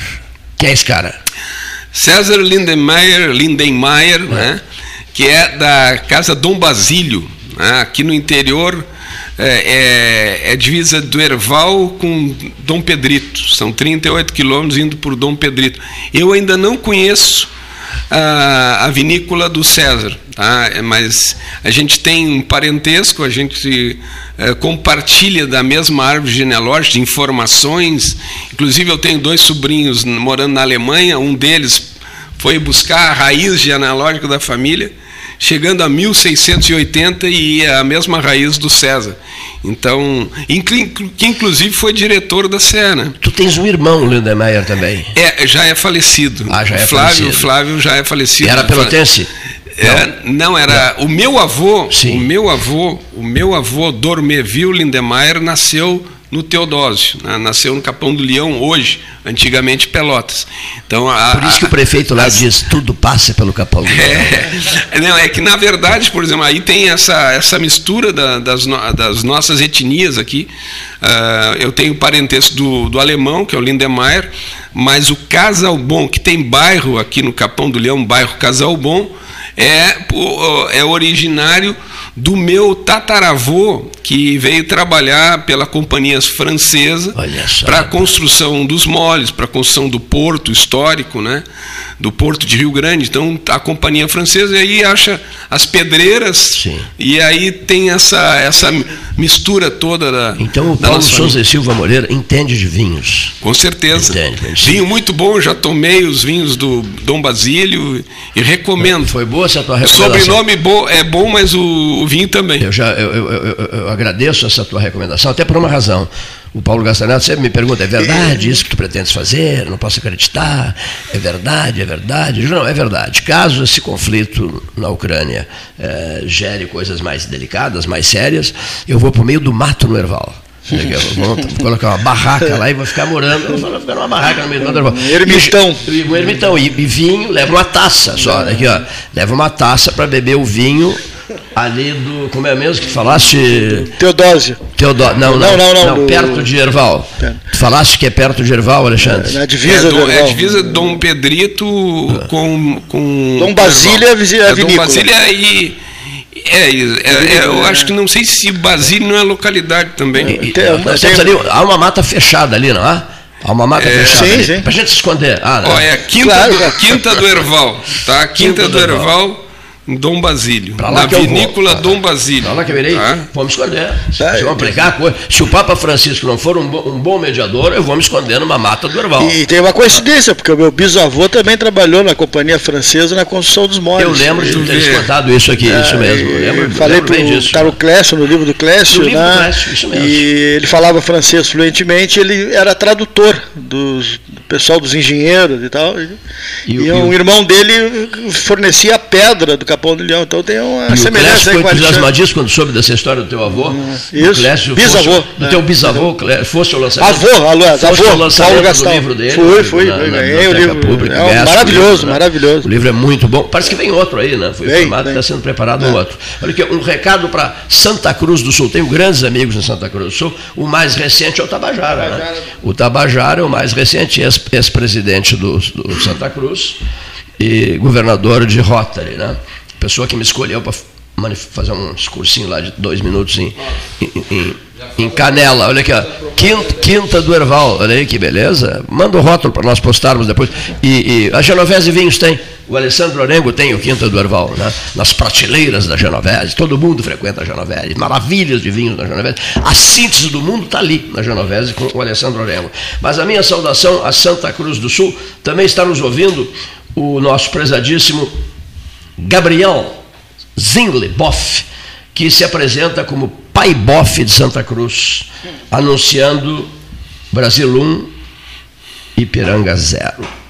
Quem é esse cara? César Lindemeyer, Lindenmeyer, é. né? que é da Casa Dom Basílio, né? Aqui no interior é, é, é, divisa do Erval com Dom Pedrito. São 38 quilômetros indo por Dom Pedrito. Eu ainda não conheço a, a vinícola do César, tá? É, mas a gente tem um parentesco, a gente é, compartilha da mesma árvore genealógica, de informações. Inclusive, eu tenho dois sobrinhos morando na Alemanha, um deles foi buscar a raiz genealógica da família chegando a 1680 e é a mesma raiz do César. Então, que inclusive foi diretor da CE, né? Tu tens um irmão, Lindemeyer, também. É, já é falecido. Ah, já é Flávio, falecido. Flávio já é falecido. Era pelotense? É, não, era não. o meu avô, Sim. o meu avô, o meu avô Dormeville Lindemeyer nasceu no Teodósio, né? nasceu no Capão do Leão hoje, antigamente Pelotas. Então, a, por isso que o prefeito lá as, diz tudo passa pelo Capão do Leão. É, <laughs> não, é que na verdade, por exemplo, aí tem essa, essa mistura da, das, das nossas etnias aqui. Uh, eu tenho parentesco do, do alemão, que é o Lindemeyer, mas o Casal Bom, que tem bairro aqui no Capão do Leão, bairro Casal Bom, é, é originário do meu tataravô, que veio trabalhar pela companhia francesa para a construção dos moles, para a construção do porto histórico, né? do porto de Rio Grande. Então, a companhia francesa aí acha as pedreiras Sim. e aí tem essa, essa mistura toda da. Então, o Paulo Souza e Silva Moreira entende de vinhos. Com certeza. Entende, Vinho muito bom, já tomei os vinhos do Dom Basílio e recomendo. Foi boa essa tua recomendação. Sobrenome é bom, mas o, o vinho também. Eu, já, eu, eu, eu agradeço essa tua recomendação, até por uma razão. O Paulo Gastaneto sempre me pergunta: é verdade isso que tu pretendes fazer? Não posso acreditar. É verdade, é verdade. Eu digo, não, é verdade. Caso esse conflito na Ucrânia é, gere coisas mais delicadas, mais sérias, eu vou para o meio do mato no Erval. Vou colocar uma barraca lá e vou ficar morando. Vou ficar numa barraca no meio do Erval. Ermitão. E, um ermitão. E, e vinho, leva uma taça só. Aqui, ó, leva uma taça para beber o vinho ali do. Como é mesmo que falaste? Teodósio. Teodósio. Não, não, não, não, não do... perto de Erval. Tu falaste que é perto de Erval, Alexandre? É, na divisa é, do, É a divisa de Dom Pedrito com. com Dom Basília, é, Dom Basília e. É, é, é, eu acho que não sei se Basília não é localidade também. E, tem, ali, há uma mata fechada ali, não há? Há uma mata é, fechada. Sim, sim. Pra gente se esconder. Ah, não. Ó, é a quinta, claro. do, quinta do Erval. Tá? Quinta, quinta do, do Erval Dom Basílio. na vinícola Dom Basílio. Para lá que eu irei. Tá? Vou me esconder. Se, é, se, aplicar, se o Papa Francisco não for um, bo, um, bom mediador, eu vou me esconder numa mata do Erval. E tem uma coincidência, porque o meu bisavô também trabalhou na companhia francesa na construção dos moles. Eu lembro de ter contado isso aqui, é, isso mesmo. Eu lembro, falei para o tá Clécio, no livro do Clécio, no né? Clécio, isso mesmo. E ele falava francês fluentemente, ele era tradutor dos, do pessoal dos engenheiros e tal. E, e, e um irmão dele fornecia a pedra do Capão do Leão. Então tem uma e semelhança. O Clécio foi entusiasmadíssimo quando soube dessa história do teu avô. Isso. Clécio bisavô. Fosse, do teu bisavô, Clécio, fosse o lançamento. Avô, alô, fosse avô, o lançamento do livro dele. Fui, fui. Na, ganhei o livro. Pública, é, maravilhoso, livro, né? maravilhoso. O livro é muito bom. Parece que vem outro aí, né? Foi informado que está sendo preparado é. outro. Olha aqui, um recado para Santa Cruz do Sul. Tenho grandes amigos em Santa Cruz do Sul. O mais recente é o Tabajara. Né? O Tabajara é o mais recente, ex-presidente do, do Santa Cruz e governador de Rotary, né? Pessoa que me escolheu para fazer um discursinho lá de dois minutos em, em, em, Em Canela, olha aqui, ó. Quinta, quinta do Erval, olha aí que beleza. Manda o rótulo para nós postarmos depois. E, e a Genovese Vinhos tem. O Alessandro Orengo tem o Quinta do Erval, né? nas prateleiras da Genovese. Todo mundo frequenta a Genovese. Maravilhas de vinhos na Genovese. A síntese do mundo está ali na Genovese com o Alessandro Orengo. Mas a minha saudação a Santa Cruz do Sul. Também está nos ouvindo o nosso prezadíssimo Gabriel Zingle Boff, que se apresenta como pai bofe de Santa Cruz, anunciando Brasil 1, Ipiranga 0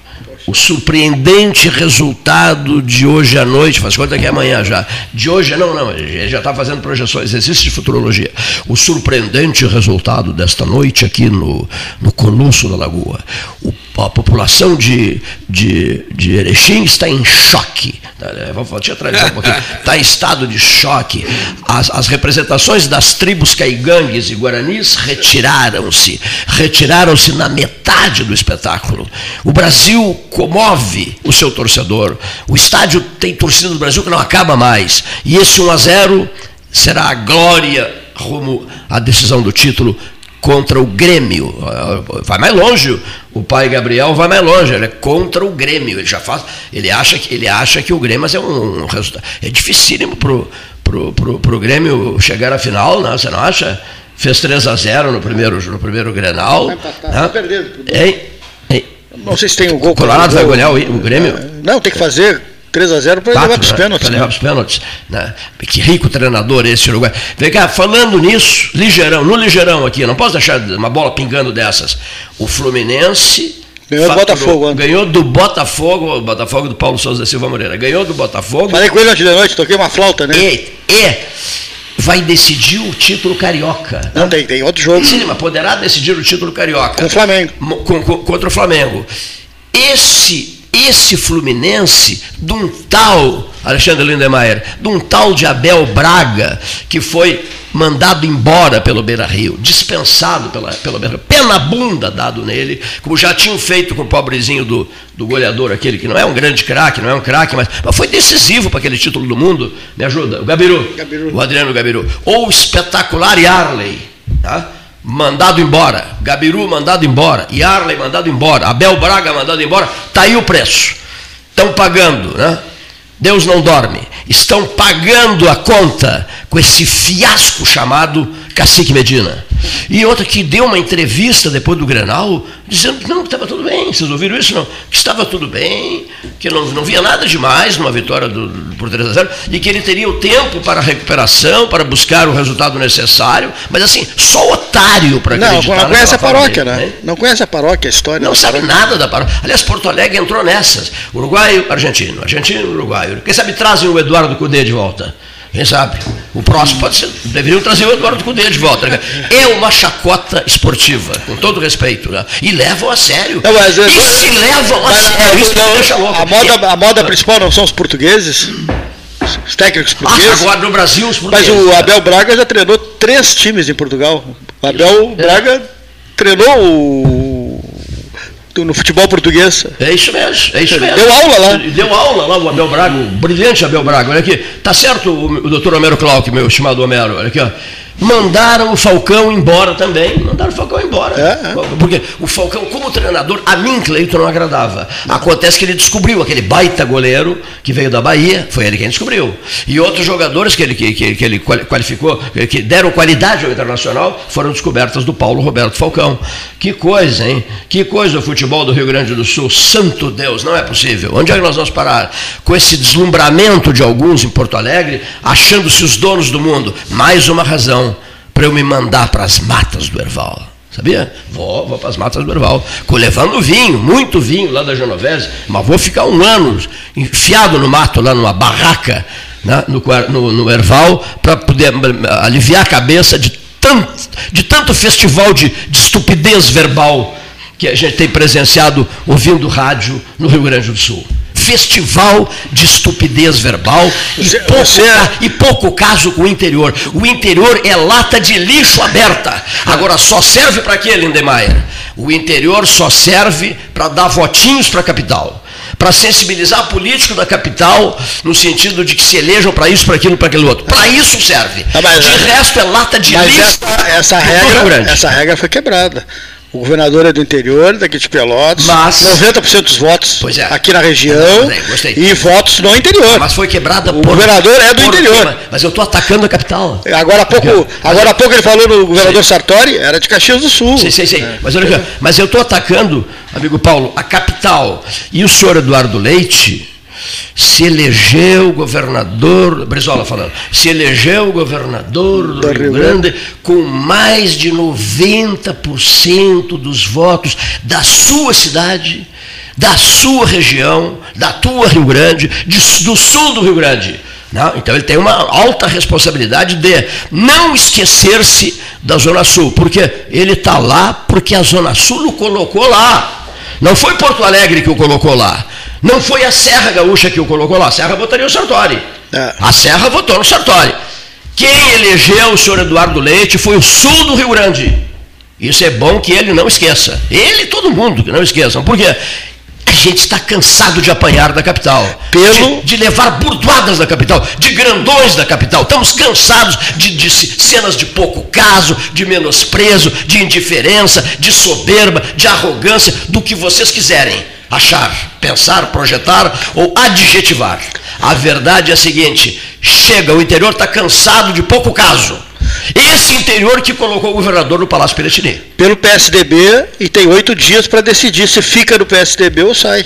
o surpreendente resultado de hoje à noite, faz conta que é amanhã já, de hoje, não, não, ele já está fazendo projeções, exercício de futurologia, o surpreendente resultado desta noite aqui no, no Colosso da Lagoa, o, a população de, de, de Erechim está em choque, né, vou te atualizar um pouquinho, está <laughs> em estado de choque, as, as representações das tribos caigangues e guaranis retiraram-se, retiraram-se na metade do espetáculo, o Brasil comove o seu torcedor. O estádio tem torcida do Brasil que não acaba mais. E esse 1 a 0 será a glória rumo à decisão do título contra o Grêmio. Vai mais longe, o pai Gabriel vai mais longe, ele é contra o Grêmio. Ele já faz, ele acha que ele acha que o Grêmio é um, um resultado. É dificílimo pro pro, pro, pro Grêmio chegar à final, não, você não acha? Fez 3 a 0 no primeiro no primeiro Grenal. Vai empatar, né? tá perdendo. Não sei se tem o gol. O Colorado vai ganhar o, o Grêmio? Não, tem que fazer 3 a 0 para levar para os né? pênaltis. Para levar para os pênaltis. Né? Que rico treinador esse Uruguai. Vem cá, falando nisso, ligeirão, no ligeirão aqui, não posso deixar uma bola pingando dessas. O Fluminense. Ganhou do Botafogo. Ganhou do Botafogo, o Botafogo do Paulo Souza da Silva Moreira. Ganhou do Botafogo. Falei com ele ontem de noite, toquei uma flauta, né? E, e vai decidir o título carioca. Não, tem, tem outro jogo. Sim, mas poderá decidir o título carioca. Com o Flamengo. Com, com, contra o Flamengo. Esse, esse Fluminense, de um tal, Alexandre Lindemeyer, de um tal de Abel Braga, que foi mandado embora pelo Beira Rio, dispensado pela, pelo Beira Rio, pé na bunda dado nele, como já tinham feito com o pobrezinho do, do goleador, aquele que não é um grande craque, não é um craque, mas, mas, foi decisivo para aquele título do mundo. Me ajuda, o Gabiru, Gabiru. o Adriano Gabiru. Ou o espetacular Yarley, tá? Mandado embora, Gabiru mandado embora, Yarley mandado embora, Abel Braga mandado embora, está aí o preço. Estão pagando, né? Deus não dorme. Estão pagando a conta com esse fiasco chamado Cacique Medina. E outra que deu uma entrevista depois do Grenal, dizendo que não, que estava tudo bem. Vocês ouviram isso? Não? Que estava tudo bem, que não, não via nada demais numa vitória do, por 3 a 0 e que ele teria o tempo para a recuperação, para buscar o resultado necessário. Mas assim, só otário para acreditar. Não, não conhece a paróquia, dele, né? né? Não conhece a paróquia, a história. Não sabe paróquia. nada da paróquia. Aliás, Porto Alegre entrou nessas. Uruguai, argentino, argentino, uruguaio. Quem sabe trazem o Eduardo Cudê de volta. Quem sabe? O próximo pode ser. Deveriam trazer o Eduardo Cudê de volta. Né? É uma chacota esportiva, com todo respeito. Né? E levam a sério. Não, mas, e se levam a sério. Isso não, deixa louco. A moda, a moda principal não são os portugueses? Os técnicos portugueses? Ah, agora no Brasil os portugueses. Mas o Abel Braga já treinou três times em Portugal. O Abel é. Braga treinou o no futebol português. É isso mesmo, é isso mesmo. Deu aula lá. Deu aula lá o Abel Braga, o brilhante Abel Braga. Olha aqui, tá certo o, o doutor Homero Clark, meu estimado Homero, olha aqui, ó. Mandaram o Falcão embora também. Mandaram o Falcão embora. É, é. Porque o Falcão, como treinador, a mim, Cleiton, não agradava. Acontece que ele descobriu aquele baita goleiro que veio da Bahia, foi ele quem descobriu. E outros jogadores que ele, que, que, que ele qualificou, que deram qualidade ao internacional, foram descobertas do Paulo Roberto Falcão. Que coisa, hein? Que coisa o futebol do Rio Grande do Sul. Santo Deus, não é possível. Onde é que nós vamos parar? Com esse deslumbramento de alguns em Porto Alegre, achando-se os donos do mundo. Mais uma razão para eu me mandar para as matas do Erval. Sabia? Vou, vou para as matas do Erval. Levando vinho, muito vinho lá da Genovese, mas vou ficar um ano enfiado no mato, lá numa barraca, né, no, no, no Erval, para poder aliviar a cabeça de tanto, de tanto festival de, de estupidez verbal que a gente tem presenciado ouvindo rádio no Rio Grande do Sul festival de estupidez verbal e pouco, e pouco caso com o interior. O interior é lata de lixo aberta. Agora só serve para quê, Lindemeyer? O interior só serve para dar votinhos para a capital para sensibilizar político da capital, no sentido de que se elejam para isso, para aquilo, para aquele outro. Para isso serve. Mas- de resto é lata de Mas lixo. essa, essa regra, essa regra foi quebrada. O governador é do interior, daqui de Pelotas, Mas- 90% dos votos é. aqui na região Gostei, gostei. e votos no interior. Mas foi quebrada O por. governador é do interior. Mas eu estou atacando a capital. Agora há pouco, agora pouco ele falou no governador Sartori, era de Caxias do Sul. Sim, sim, sim. É. Mas, olha mas eu estou atacando, amigo Paulo, a capital. E o senhor Eduardo Leite se elegeu governador, Brizola falando, se elegeu governador do Rio Grande com mais de 90% dos votos da sua cidade, da sua região, da tua Rio Grande, de- do sul do Rio Grande. Não, então ele tem uma alta responsabilidade de não esquecer-se da Zona Sul, porque ele está lá porque a Zona Sul o colocou lá. Não foi Porto Alegre que o colocou lá. Não foi a Serra Gaúcha que o colocou lá. A Serra votaria o Sartori. A Serra votou no Sartori. Quem elegeu o senhor Eduardo Leite foi o sul do Rio Grande. Isso é bom que ele não esqueça. Ele e todo mundo que não esqueçam. Por quê? A gente está cansado de apanhar da capital. De, de levar burdoadas da capital, de grandões da capital. Estamos cansados de, de ce- cenas de pouco caso, de menosprezo, de indiferença, de soberba, de arrogância, do que vocês quiserem achar, pensar, projetar ou adjetivar. A verdade é a seguinte: chega, o interior está cansado de pouco caso. Esse interior que colocou o governador no Palácio Piratini. Pelo PSDB e tem oito dias para decidir se fica no PSDB ou sai.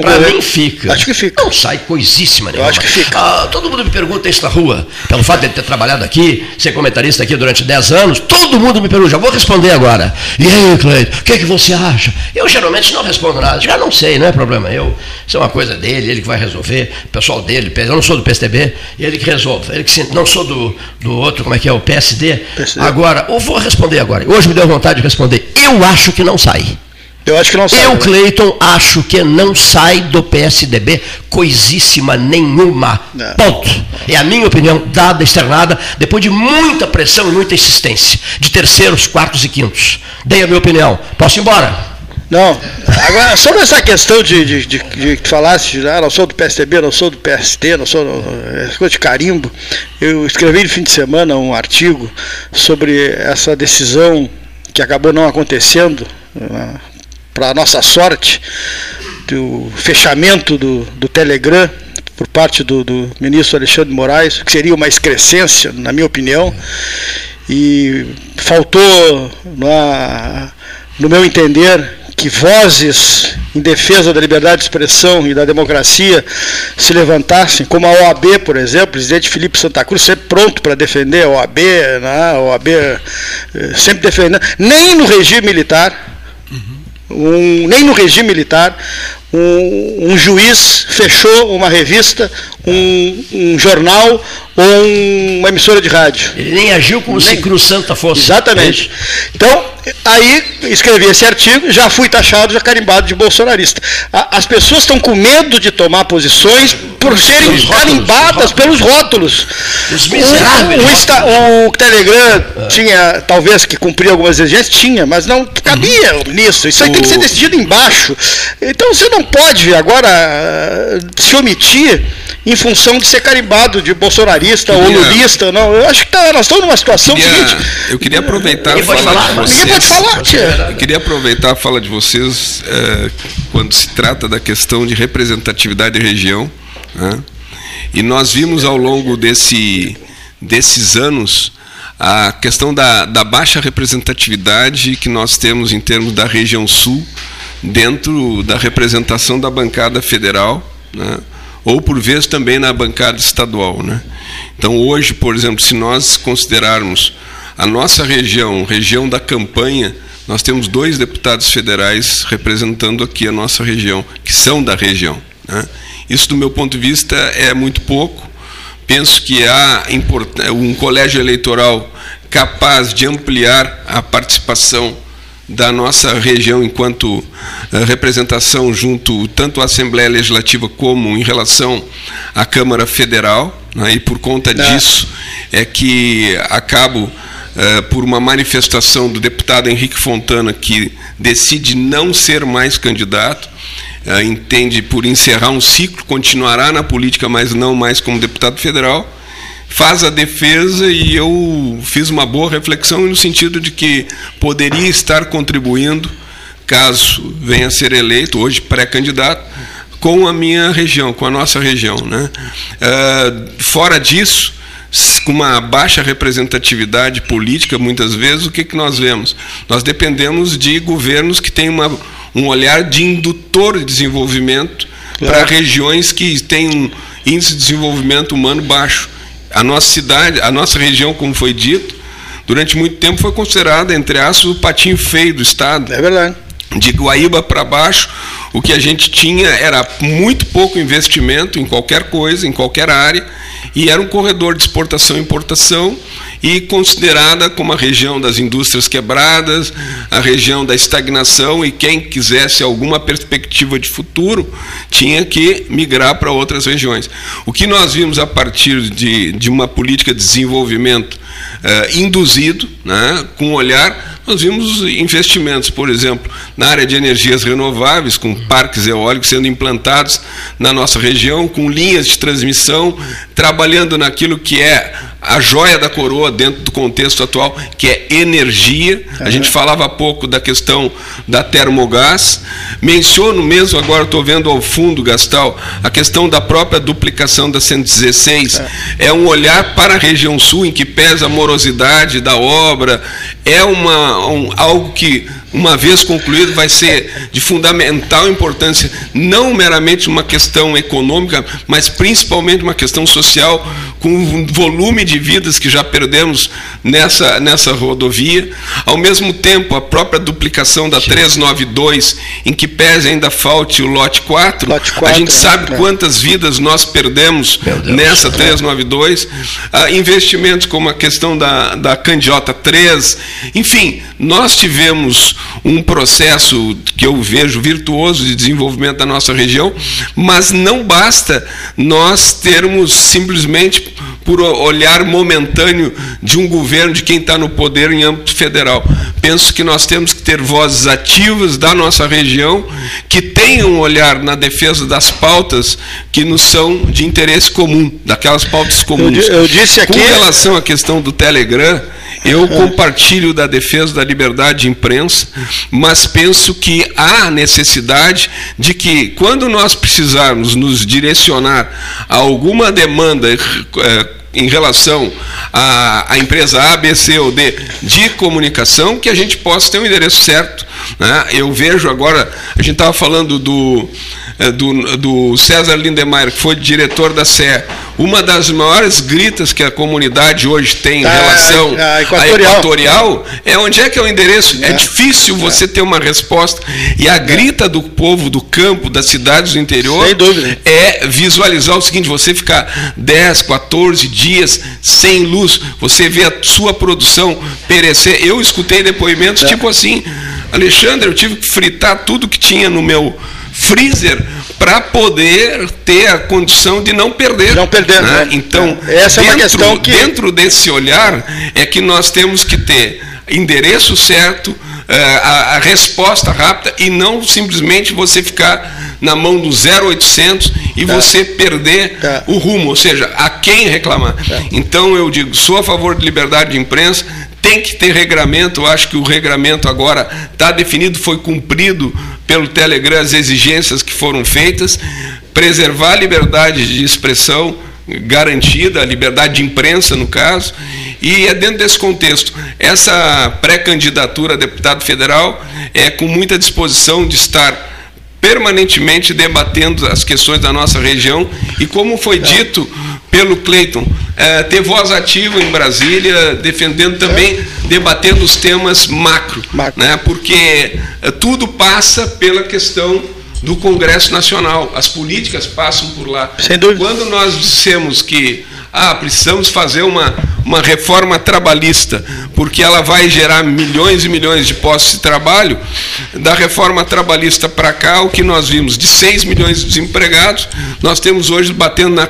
Para mim fica. Acho que fica. Não sai coisíssima nenhuma. acho que fica. Ah, todo mundo me pergunta isso na rua, pelo fato de ele ter trabalhado aqui, ser comentarista aqui durante 10 anos, todo mundo me pergunta, já vou responder agora. E aí, Cleito, o que, é que você acha? Eu geralmente não respondo nada, já não sei, não é problema eu. Isso é uma coisa dele, ele que vai resolver, o pessoal dele, eu não sou do PSDB, ele que resolve. Ele que se- não sou do, do outro, como é que é, o PSD. Agora, eu vou responder agora. Hoje me deu vontade de responder. Eu acho que não sai. Eu acho que não sai. Eu, né? Cleiton, acho que não sai do PSDB coisíssima nenhuma. Ponto. É a minha opinião, dada, externada, depois de muita pressão e muita insistência, de terceiros, quartos e quintos. Dei a minha opinião. Posso ir embora? Não. Agora, sobre essa questão de, de, de, de que falasse, ah, não sou do PSDB, não sou do PST, não sou. não- Essa coisa de carimbo. Eu escrevi no fim de semana um artigo sobre essa decisão que acabou não acontecendo, para nossa sorte, do fechamento do, do Telegram por parte do, do ministro Alexandre Moraes, que seria uma excrescência, na minha opinião, e faltou, na- no meu entender, que vozes em defesa da liberdade de expressão e da democracia se levantassem, como a OAB, por exemplo, o presidente Felipe Santa Cruz, sempre pronto para defender a OAB, né, a OAB eh, sempre defendendo, nem no regime militar, um- nem no regime militar, um, um juiz fechou uma revista, um, um jornal ou uma emissora de rádio. Ele nem agiu como se Cruz Santa fosse. Exatamente. Então, aí escrevi esse artigo, já fui taxado, já carimbado de bolsonarista. A- As pessoas estão com medo de tomar posições por serem Pelos rótulos, carimbadas pelos rótulos. Os miseráveis O, o, rótulos. Insta- o Telegram tinha, talvez, que cumprir algumas exigências, tinha, mas não cabia nisso. Isso aí tem que ser decidido embaixo. Então você não pode agora eh, se omitir em função de ser carimbado de bolsonarista ou Queria- lulista. Não, eu acho que tá- nós estamos numa situação Queria- seguinte. eu queria aproveitar a fala falar, de vocês. ninguém pode falar, tia. Eu queria aproveitar a fala de vocês eh, quando se trata da questão de representatividade de região. né? E nós vimos ao longo desse, desses anos a questão da, da baixa representatividade que nós temos em termos da região sul dentro da representação da bancada federal, né? ou por vezes também na bancada estadual. Né? Então, hoje, por exemplo, se nós considerarmos a nossa região, região da campanha, nós temos dois deputados federais representando aqui a nossa região, que são da região. né? Isso, do meu ponto de vista, é muito pouco. Penso que há um colégio eleitoral capaz de ampliar a participação da nossa região enquanto eh, representação junto tanto à Assembleia Legislativa como em relação à Câmara Federal, né, e por conta disso é que acabo eh, por uma manifestação do deputado Henrique Fontana que decide não ser mais candidato, uh, entende por encerrar um ciclo, continuará na política, mas não mais como deputado federal. Faz a defesa e eu fiz uma boa reflexão no sentido de que poderia estar contribuindo, caso venha a ser eleito, hoje pré-candidato, com a minha região, com a nossa região. Né? Uh, fora disso, com uma baixa representatividade política, muitas vezes, o que, que nós vemos? Nós dependemos de governos que têm uma, um olhar de indutor de desenvolvimento claro. para regiões que têm um índice de desenvolvimento humano baixo. A nossa cidade, a nossa região, como foi dito, durante muito tempo foi considerada, entre aspas, o patinho feio do Estado. É verdade. De Guaíba para baixo, o que a gente tinha era muito pouco investimento em qualquer coisa, em qualquer área, e era um corredor de exportação e importação e considerada como a região das indústrias quebradas, a região da estagnação e quem quisesse alguma perspectiva de futuro tinha que migrar para outras regiões. O que nós vimos a partir de, de uma política de desenvolvimento eh, induzido, né, com um olhar nós vimos investimentos, por exemplo, na área de energias renováveis, com parques eólicos sendo implantados na nossa região, com linhas de transmissão, trabalhando naquilo que é a joia da coroa dentro do contexto atual, que é energia. A gente falava há pouco da questão da termogás. Menciono mesmo, agora estou vendo ao fundo, Gastal, a questão da própria duplicação da 116. É. é um olhar para a região sul, em que pesa a morosidade da obra. É uma, um, algo que uma vez concluído, vai ser de fundamental importância, não meramente uma questão econômica, mas principalmente uma questão social, com o volume de vidas que já perdemos nessa, nessa rodovia. Ao mesmo tempo, a própria duplicação da 392, em que pese ainda falte o lote 4, lote 4 a gente né? sabe é. quantas vidas nós perdemos nessa 392. Ah, investimentos como a questão da, da Candiota 3, enfim, nós tivemos um processo que eu vejo virtuoso de desenvolvimento da nossa região, mas não basta nós termos simplesmente por olhar momentâneo de um governo de quem está no poder em âmbito federal. Penso que nós temos que ter vozes ativas da nossa região que tenham um olhar na defesa das pautas que nos são de interesse comum, daquelas pautas comuns. Eu, eu disse aqui. Com relação à questão do Telegram, eu <laughs> compartilho da defesa da liberdade de imprensa, mas penso que há necessidade de que, quando nós precisarmos nos direcionar a alguma demanda é, em relação à, à, empresa A, B, C ou D de comunicação, que a gente possa ter um endereço certo. Né? Eu vejo agora, a gente estava falando do é, do, do César Lindemeyer, que foi diretor da CE, uma das maiores gritas que a comunidade hoje tem em ah, relação à equatorial. equatorial é onde é que é o endereço. É, é difícil é. você ter uma resposta. E a é. grita do povo do campo, das cidades do interior, é visualizar o seguinte: você ficar 10, 14 dias sem luz, você vê a sua produção perecer. Eu escutei depoimentos é. tipo assim, Alexandre, eu tive que fritar tudo que tinha no meu freezer para poder ter a condição de não perder. Não perder. Né? Né? Então, é. Essa dentro, é uma questão que... dentro desse olhar é que nós temos que ter endereço certo, eh, a, a resposta rápida e não simplesmente você ficar na mão do 0800 e tá. você perder tá. o rumo, ou seja, a quem reclamar. Tá. Então eu digo, sou a favor de liberdade de imprensa, tem que ter regramento, eu acho que o regramento agora está definido, foi cumprido pelo Telegram as exigências que foram feitas, preservar a liberdade de expressão garantida, a liberdade de imprensa, no caso, e é dentro desse contexto. Essa pré-candidatura a deputado federal é com muita disposição de estar permanentemente debatendo as questões da nossa região e, como foi dito pelo Cleiton, é, ter voz ativa em Brasília, defendendo também, debatendo os temas macro, macro. Né, porque é, tudo passa pela questão do Congresso Nacional, as políticas passam por lá. Sem dúvida. Quando nós dissemos que ah, precisamos fazer uma, uma reforma trabalhista, porque ela vai gerar milhões e milhões de postos de trabalho. Da reforma trabalhista para cá, o que nós vimos de 6 milhões de desempregados, nós temos hoje batendo na,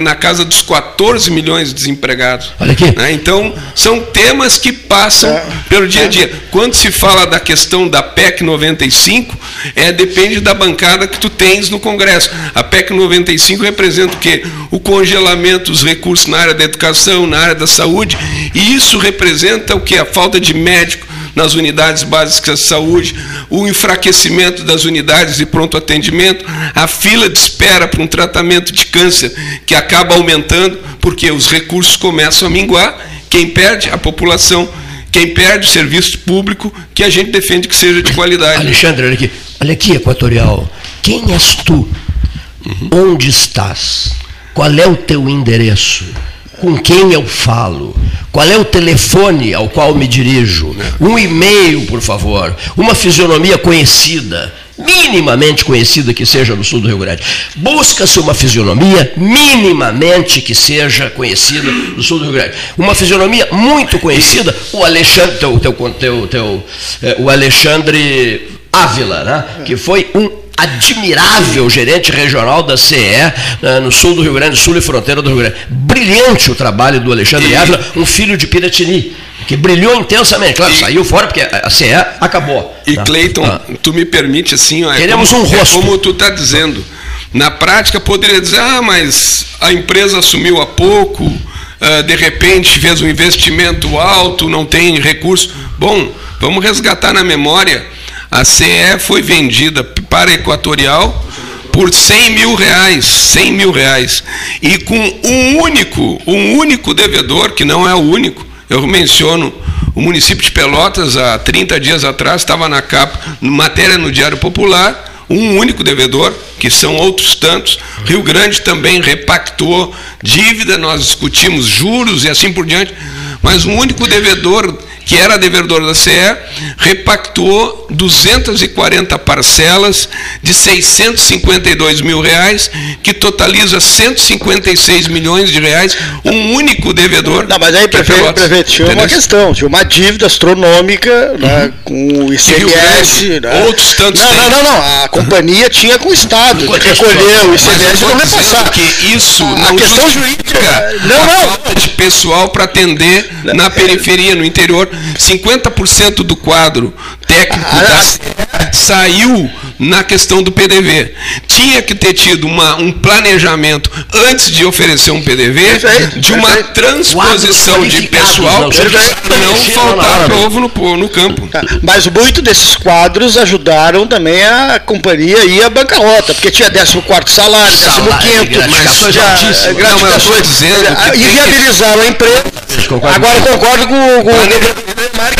na casa dos 14 milhões de desempregados. Olha aqui. Né? Então, são temas que passam é, pelo dia a dia. Quando se fala da questão da PEC 95, É, depende da bancada que tu tens no Congresso. A PEC 95 representa o quê? O congelamento dos recursos na área da educação, na área da saúde, e isso representa o que? A falta de médico nas unidades básicas de saúde, o enfraquecimento das unidades de pronto atendimento, a fila de espera para um tratamento de câncer que acaba aumentando porque os recursos começam a minguar, quem perde? A população quem perde o serviço público que a gente defende que seja de qualidade. Alexandre, olha aqui, olha aqui Equatorial. Quem és tu? Uhum. Onde estás? Qual é o teu endereço? Com quem eu falo? Qual é o telefone ao qual me dirijo? É. Um e-mail, por favor. Uma fisionomia conhecida minimamente conhecida que seja no sul do Rio Grande. Busca-se uma fisionomia minimamente que seja conhecida no sul do Rio Grande. Uma fisionomia muito conhecida, o Alexandre, teu, teu, teu, teu é, o Alexandre Ávila, né? que foi um admirável gerente regional da CE né, no sul do Rio Grande do Sul e fronteira do Rio Grande. Brilhante o trabalho do Alexandre Ávila, um filho de Piratini que brilhou intensamente. Claro, e, saiu fora porque a CE acabou. E tá? Cleiton, ah. tu me permite assim, é queremos como, um rosto. É como tu está dizendo. Na prática poderia dizer, ah, mas a empresa assumiu há pouco, uh, de repente fez um investimento alto, não tem recurso. Bom, vamos resgatar na memória. A CE foi vendida para a Equatorial por 100 mil reais, 100 mil reais, e com um único, um único devedor, que não é o único, eu menciono o município de Pelotas, há 30 dias atrás, estava na capa, matéria no Diário Popular, um único devedor, que são outros tantos. Rio Grande também repactou dívida, nós discutimos juros e assim por diante, mas um único devedor que era devedor da CE, repactuou 240 parcelas de 652 mil reais, que totaliza 156 milhões de reais, um único devedor. Não, mas aí, prefeito, é prefeito tinha uma questão, tinha uma dívida astronômica né, uhum. com o ICMS. Né? Outros tantos. Não, não, não, não, a companhia uhum. tinha com o Estado, que recolheu o ICMS não repassar. que isso a não questão jurídica, não, não. falta de pessoal para atender na periferia, no interior. 50% do quadro técnico ah, da CE saiu na questão do PDV. Tinha que ter tido uma, um planejamento antes de oferecer um PDV, de uma transposição de pessoal para não faltar novo no, no campo. Tá, mas muito desses quadros ajudaram também a companhia ir à bancarrota, porque tinha 14 salário, 15 mas já, não, mas eu estou dizendo e viabilizaram a empresa. Agora concordo com, com o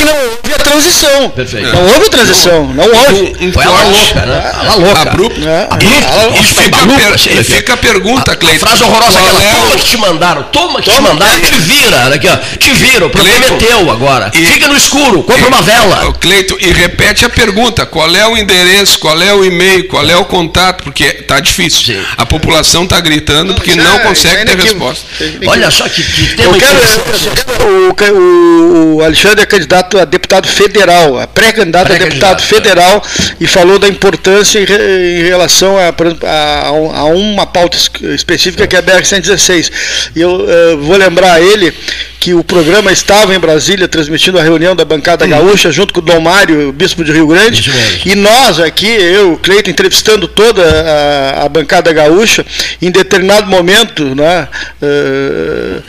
que não houve a transição. Perfeito. Não houve a transição. Não houve. Um, um Foi ela louca, né? Ela louca. Abrupto. É. E, fica, per, fica a pergunta, Cleiton. Frase horrorosa aquela. É toma que te mandaram. Toma que toma, te mandaram. Te vira. Aqui, ó. Te vira. O problema é teu agora. E, Fica no escuro. Compra e, uma vela. Cleiton, e repete a pergunta. Qual é o endereço? Qual é o e-mail? Qual é o contato? Porque tá difícil. Sim. A população tá gritando porque não, é, consegue ter resposta. Olha só que, que tema eu quero, o, o Alexandre é candidato a deputado federal, a pré-candidato pré a deputado federal, e falou da importância em, em relação a, a, a, uma pauta específica que é a BR-116. E eu uh, vou lembrar ele que o programa estava em Brasília transmitindo a reunião da bancada hum. gaúcha junto com o Dom Mário, bispo de Rio Grande, e nós aqui, eu, Cleiton, entrevistando toda a, a, bancada gaúcha, em determinado momento, né, uh,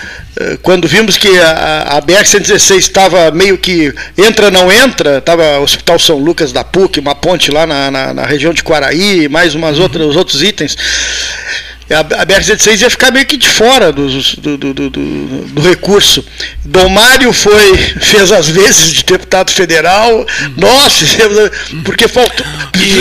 quando vimos que a, a BR-116 estava meio que entra, não entra, estava o Hospital São Lucas da PUC, uma ponte lá na, na, na região de Quaraí, mais umas outras, outros itens a BR-116 ia ficar meio que de fora do, do, do, do, recurso. Dom Mário foi, <laughs> fez as vezes de deputado federal, nós fizemos, porque faltou,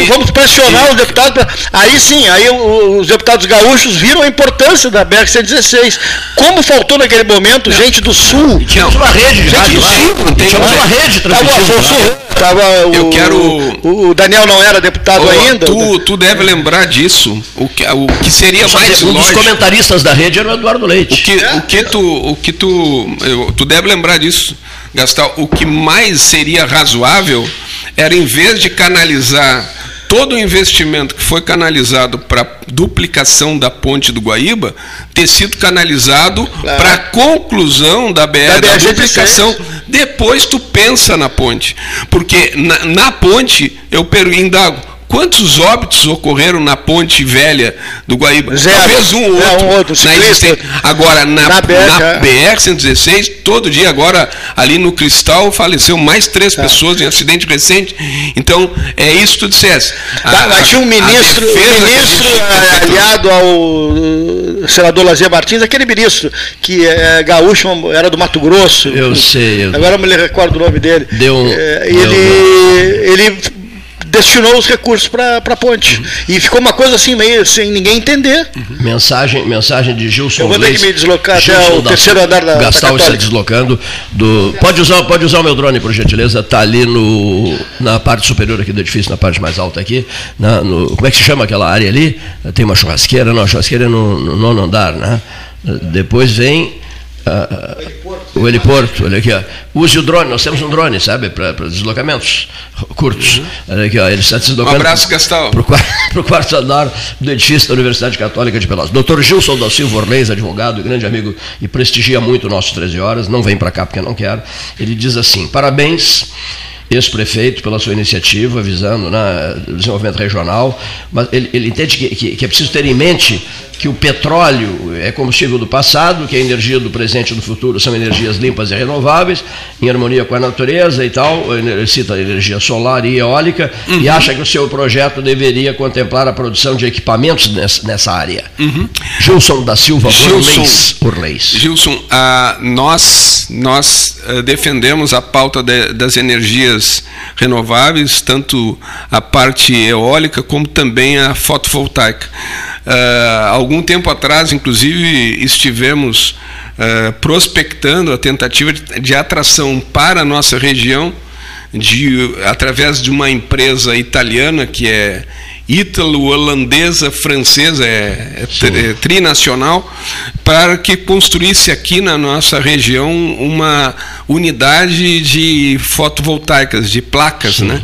vamos pressionar os deputados. Pra, aí sim, aí os deputados gaúchos viram a importância da BR-116. Como faltou naquele momento gente do Sul. Tinha uma rede, gente do Sul. Tinha uma rede transmitindo. Tava o, eu quero. O, o, Daniel não era deputado ainda. Tu, tu deve lembrar disso. O que, o que seria mais um dos comentaristas da rede era o Eduardo Leite. O que, é, o que tu, o que tu, tu deve lembrar disso, Gastal. O que mais seria razoável era em vez de canalizar todo o investimento que foi canalizado para duplicação da ponte do Guaíba ter sido canalizado claro. para a conclusão da BR, da, da duplicação. Depois tu pensa na ponte. Porque na, na ponte, eu indago, Quantos óbitos ocorreram na ponte velha do Guaíba? Zero. Talvez um ou É, outro. um outro, na ciclista. existência. Agora, na, Na na, BR, é. BR-116, todo dia agora, ali no Cristal, faleceu mais três Tá. pessoas em acidente recente. Então, é isso que tu dissesse. Tá, mas tinha um ministro, a ministro gente- eh, aliado ao uh, senador Lazier Martins, aquele ministro que é gaúcho, era do Mato Grosso. Eu sei. eu- Agora eu me recordo o nome dele. Deu um- Eh, deu ele, ele destinou os recursos para a ponte. Uhum. E ficou uma coisa assim, meio sem ninguém entender. Mensagem, mensagem de Gilson Eu vou ter que me deslocar até Gilson o da- terceiro andar da- Gastal está deslocando. Do, pode, usar, pode usar o meu drone, por gentileza. Está ali no, na parte superior aqui do edifício, na parte mais alta aqui. Na, no, como é que se chama aquela área ali? Tem uma churrasqueira? Não, a churrasqueira é no, no nono andar, né? Depois vem. Ah, o heliporto, olha aqui, ó. Use o drone, nós temos um drone, sabe, para deslocamentos curtos. Olha aqui, ó, ele está se deslocando. Um abraço, Gastal. Para o quarto andar do edifício da Universidade Católica de Pelotas. Doutor Gilson da Silva Orleis, advogado, grande amigo e prestigia muito o nosso 13 Horas, não vem para cá porque não quer. Ele diz assim: parabéns, ex-prefeito, pela sua iniciativa visando né, o desenvolvimento regional, mas ele, ele entende que, que- que é preciso ter em mente que o petróleo é combustível do passado, que a energia do presente e do futuro são energias limpas e renováveis, em harmonia com a natureza e tal, cita a energia solar e eólica, e acha que o seu projeto deveria contemplar a produção de equipamentos nessa, área. Gilson da Silva Orleis. Orleis. Gilson, ah, nós, nós ah, defendemos a pauta de- das energias renováveis, tanto a parte eólica como também a fotovoltaica. Ah, algum tempo atrás, inclusive, estivemos ah, prospectando a tentativa de, de atração para a nossa região de, através de uma empresa italiana que é ítalo-holandesa, francesa, é, é é trinacional, para que construísse aqui na nossa região uma unidade de fotovoltaicas, de placas, né?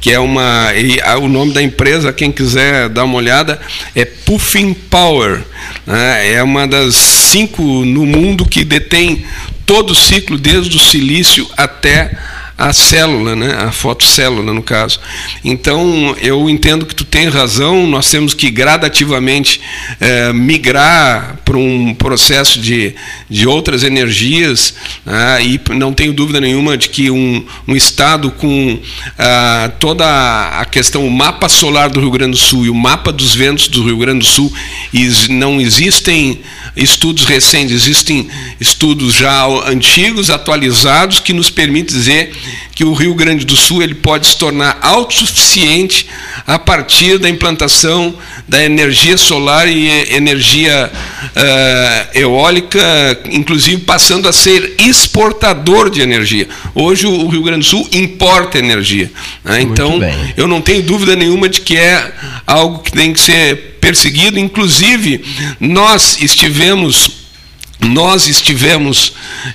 Que é uma. e a- o nome da empresa, quem quiser dar uma olhada, é Puffin Power. né? É uma das cinco no mundo que detém todo o ciclo, desde o silício até a célula, né? a fotocélula no caso. Então eu entendo que tu tem razão, nós temos que gradativamente eh, migrar para um processo de, de outras energias ah, e não tenho dúvida nenhuma de que um, um estado com ah, toda a questão, o mapa solar do Rio Grande do Sul e o mapa dos ventos do Rio Grande do Sul, e não existem estudos recentes, existem estudos já antigos, atualizados, que nos permitem dizer que o Rio Grande do Sul ele pode se tornar autossuficiente a partir da implantação da energia solar e energia eh, eólica, inclusive passando a ser exportador de energia. Hoje o Rio Grande do Sul importa energia. né? Então, eu não tenho dúvida nenhuma de que é algo que tem que ser perseguido. Inclusive, nós estivemos nós estivemos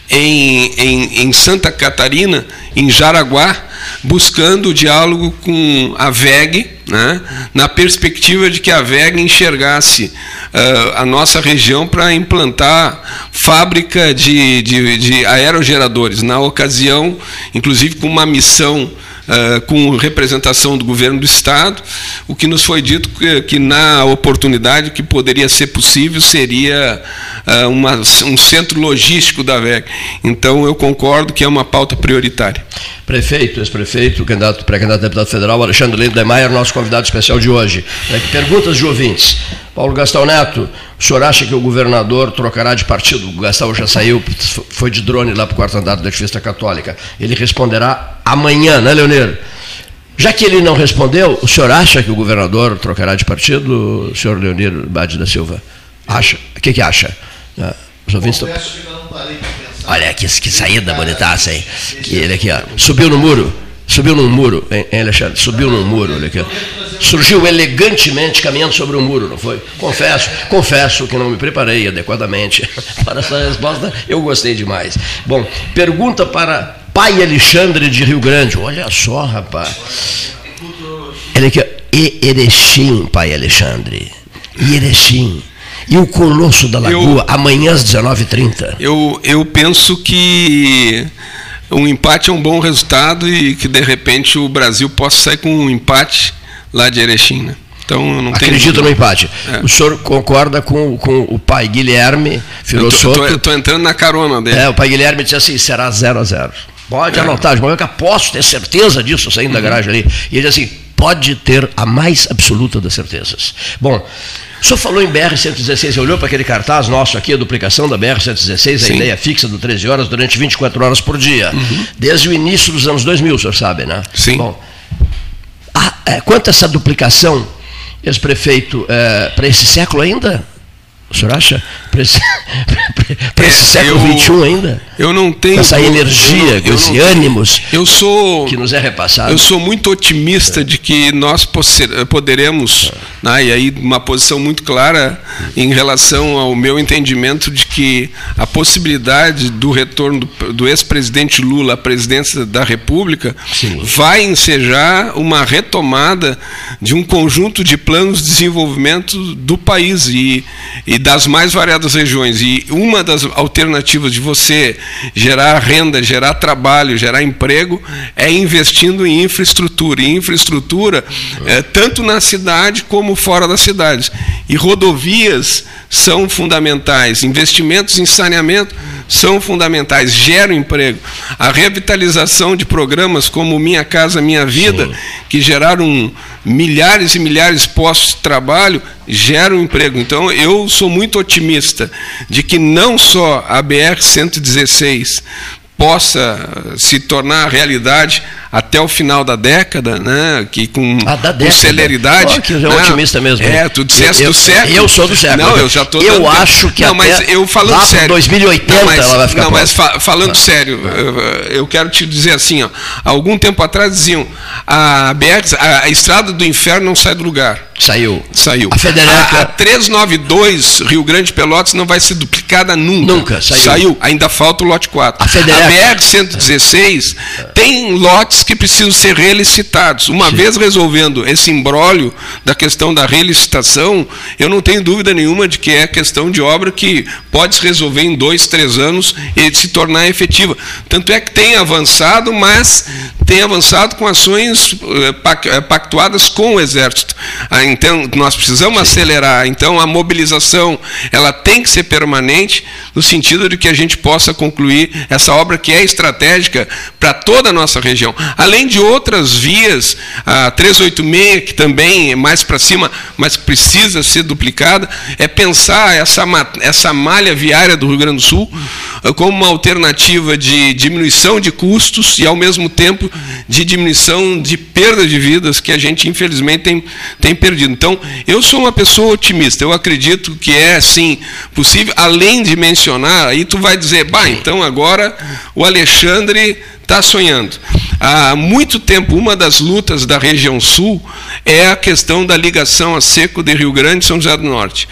em, em, em Santa Catarina, em Jaraguá, buscando o diálogo com a VEG, né, na perspectiva de que a VEG enxergasse ah, a nossa região para implantar fábrica de, de, de aerogeradores. Na ocasião, inclusive com uma missão Uh, com representação do governo do estado, o que nos foi dito que, que na oportunidade que poderia ser possível seria uh, uma, um centro logístico da VEG. Então eu concordo que é uma pauta prioritária. Prefeito, ex-prefeito, candidato, pré-candidato a deputado federal, Alexandre Lindemeyer, nosso convidado especial de hoje. É que Perguntas de ouvintes. Paulo Gastão Neto, o senhor acha que o governador trocará de partido? O Gastão já saiu, foi de drone lá para o quarto andar da edifício Católica. Ele responderá amanhã, né, Leonir? Já que ele não respondeu, o senhor acha que o governador trocará de partido, senhor Leonir Bade da Silva? Acha? O que, que acha? Ah, Os ouvintes estão. Olha que, que saída bonitaça, hein? Que ele aqui, ó. Subiu no muro. Subiu num muro, hein, Alexandre? Subiu num muro, olha aqui. Surgiu elegantemente caminhando sobre o muro, não foi? Confesso, confesso que não me preparei adequadamente <laughs> para essa resposta. Eu gostei demais. Bom, pergunta para pai Alexandre de Rio Grande. Olha só, rapaz. Ele aqui, ó. E Erechim, pai Alexandre. E Erechim. E o Colosso da Lagoa, amanhã às 19h30. Eu, eu penso que um empate é um bom resultado e que de repente o Brasil possa sair com um empate lá de Erechim. Né? Então, eu não Acredito no empate. É. O senhor concorda com, com o pai Guilherme Filossoto? Estou entrando na carona dele. É, o pai Guilherme disse assim, será 0 a 0 Pode é. anotar, de que aposto, ter certeza disso saindo uhum. da garagem ali. E ele disse assim, pode ter a mais absoluta das certezas. Bom, o senhor falou em BR-116, olhou para aquele cartaz nosso aqui, a duplicação da BR-116, a ideia fixa do 13 horas durante 24 horas por dia, uhum. desde o início dos anos 2000, o senhor sabe, né? Sim. Bom, a, é, quanto a essa duplicação, ex-prefeito, é, para esse século ainda? O senhor acha? Para <laughs> esse, é, esse século XXI ainda? Eu não tenho. Essa energia, com esse ânimos eu sou, que nos é repassado. Eu sou muito otimista é. de que nós poderemos, é. né, e aí uma posição muito clara em relação ao meu entendimento de que a possibilidade do retorno do, do ex-presidente Lula à presidência da República Sim. vai ensejar uma retomada de um conjunto de planos de desenvolvimento do país e, e das mais variadas regiões. E uma das alternativas de você gerar renda, gerar trabalho, gerar emprego é investindo em infraestrutura. E infraestrutura, é, tanto na cidade como fora das cidades. E rodovias são fundamentais, investimentos em saneamento são fundamentais, geram emprego. A revitalização de programas como Minha Casa Minha Vida, Sim. que geraram milhares e milhares de postos de trabalho, geram emprego. Então, eu sou muito otimista de que não só a BR-116 possa se tornar realidade até o final da década, né? Que com, ah, com celeridade. Pô, que é otimista mesmo. É, tu disseste do século. Eu sou do século. Não, eu já estou. Eu acho que não, mas eu falando lá sério. 2080 não, mas, ela vai ficar. Não, mas fa falando ah. sério, eu, eu, quero te dizer assim, ó. Algum tempo atrás diziam a BR, a, a estrada do inferno não sai do lugar. Saiu. Saiu. A Federaca. A, a 392 Rio Grande Pelotas não vai ser duplicada nunca. Nunca, saiu. Saiu. Ainda falta o lote 4. A, Federaca. A BR-116 tem lotes que precisam ser relicitados. Uma Sim. vez resolvendo esse embrólio da questão da relicitação, eu não tenho dúvida nenhuma de que é questão de obra que pode se resolver em dois, três anos e se tornar efetiva. Tanto é que tem avançado, mas tem avançado com ações eh, eh, pactuadas com o Exército. Ah, então, nós precisamos Sim. acelerar. Então, a mobilização ela tem que ser permanente, no sentido de que a gente possa concluir essa obra que é estratégica para toda a nossa região. Além de outras vias, a 386, que também é mais para cima, mas precisa ser duplicada, é pensar essa, essa malha viária do Rio Grande do Sul ah, como uma alternativa de diminuição de custos e, ao mesmo tempo, de diminuição de perda de vidas que a gente, infelizmente, tem, tem perdido. Então, eu sou uma pessoa otimista. Eu acredito que é, sim, possível, além de mencionar, aí tu vai dizer, bah, então agora o Alexandre está sonhando. Há muito tempo, uma das lutas da região sul é a questão da ligação a seco de Rio Grande e São José do Norte.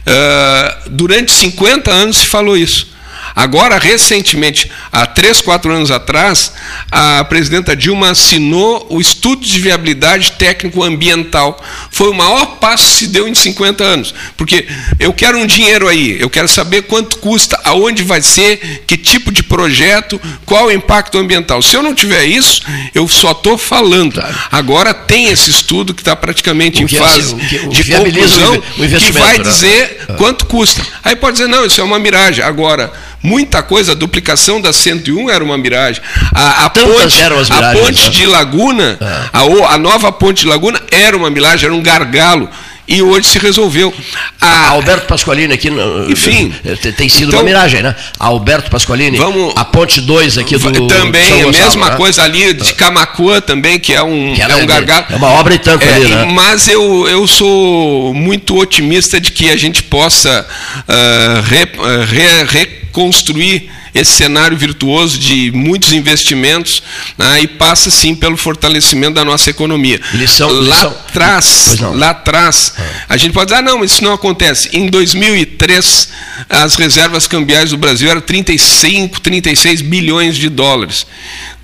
Uh, durante 50 anos se falou isso. Agora, recentemente, há três, quatro anos atrás, a presidenta Dilma assinou o estudo de viabilidade técnico-ambiental. Foi o maior passo que se deu em 50 anos. Porque eu quero um dinheiro aí, eu quero saber quanto custa, aonde vai ser, que tipo de projeto, qual o impacto ambiental. Se eu não tiver isso, eu só estou falando. Agora tem esse estudo que está praticamente em fase de conclusão, que vai né? dizer ah. quanto custa. Aí pode dizer, não, isso é uma miragem. Agora, muita coisa, a duplicação da 101 era uma miragem. A, a ponte, a ponte né? de Laguna, é. a, a nova ponte de Laguna era uma miragem, era um gargalo e hoje se resolveu. A, Alberto Pasqualini aqui, enfim, tem sido então, uma miragem, né? Alberto Pasqualini, vamos, a ponte 2 aqui do também a mesma né? coisa ali de Camacuã também, que é um que é um gargalo. É uma obra e tanto é, ali, né? Mas eu, eu sou muito otimista de que a gente possa uh, re, uh, re, reconstruir esse cenário virtuoso de muitos investimentos né, e passa sim pelo fortalecimento da nossa economia. Lição, lá lição. atrás, lá atrás, a gente pode dizer, ah, não, isso não acontece. Em 2003, as reservas cambiais do Brasil eram 35, 36 bilhões de dólares.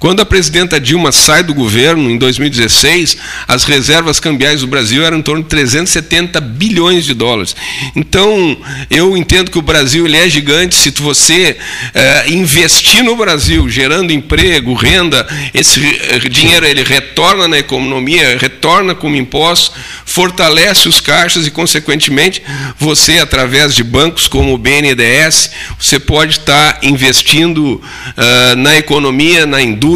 Quando a presidenta Dilma sai do governo, em 2016, as reservas cambiais do Brasil eram em torno de 370 bilhões de dólares. Então, eu entendo que o Brasil ele é gigante. Se você é, investir no Brasil, gerando emprego, renda, esse dinheiro ele retorna na economia, retorna como imposto, fortalece os caixas e, consequentemente, você, através de bancos como o BNDES, você pode estar investindo uh, na economia, na indústria,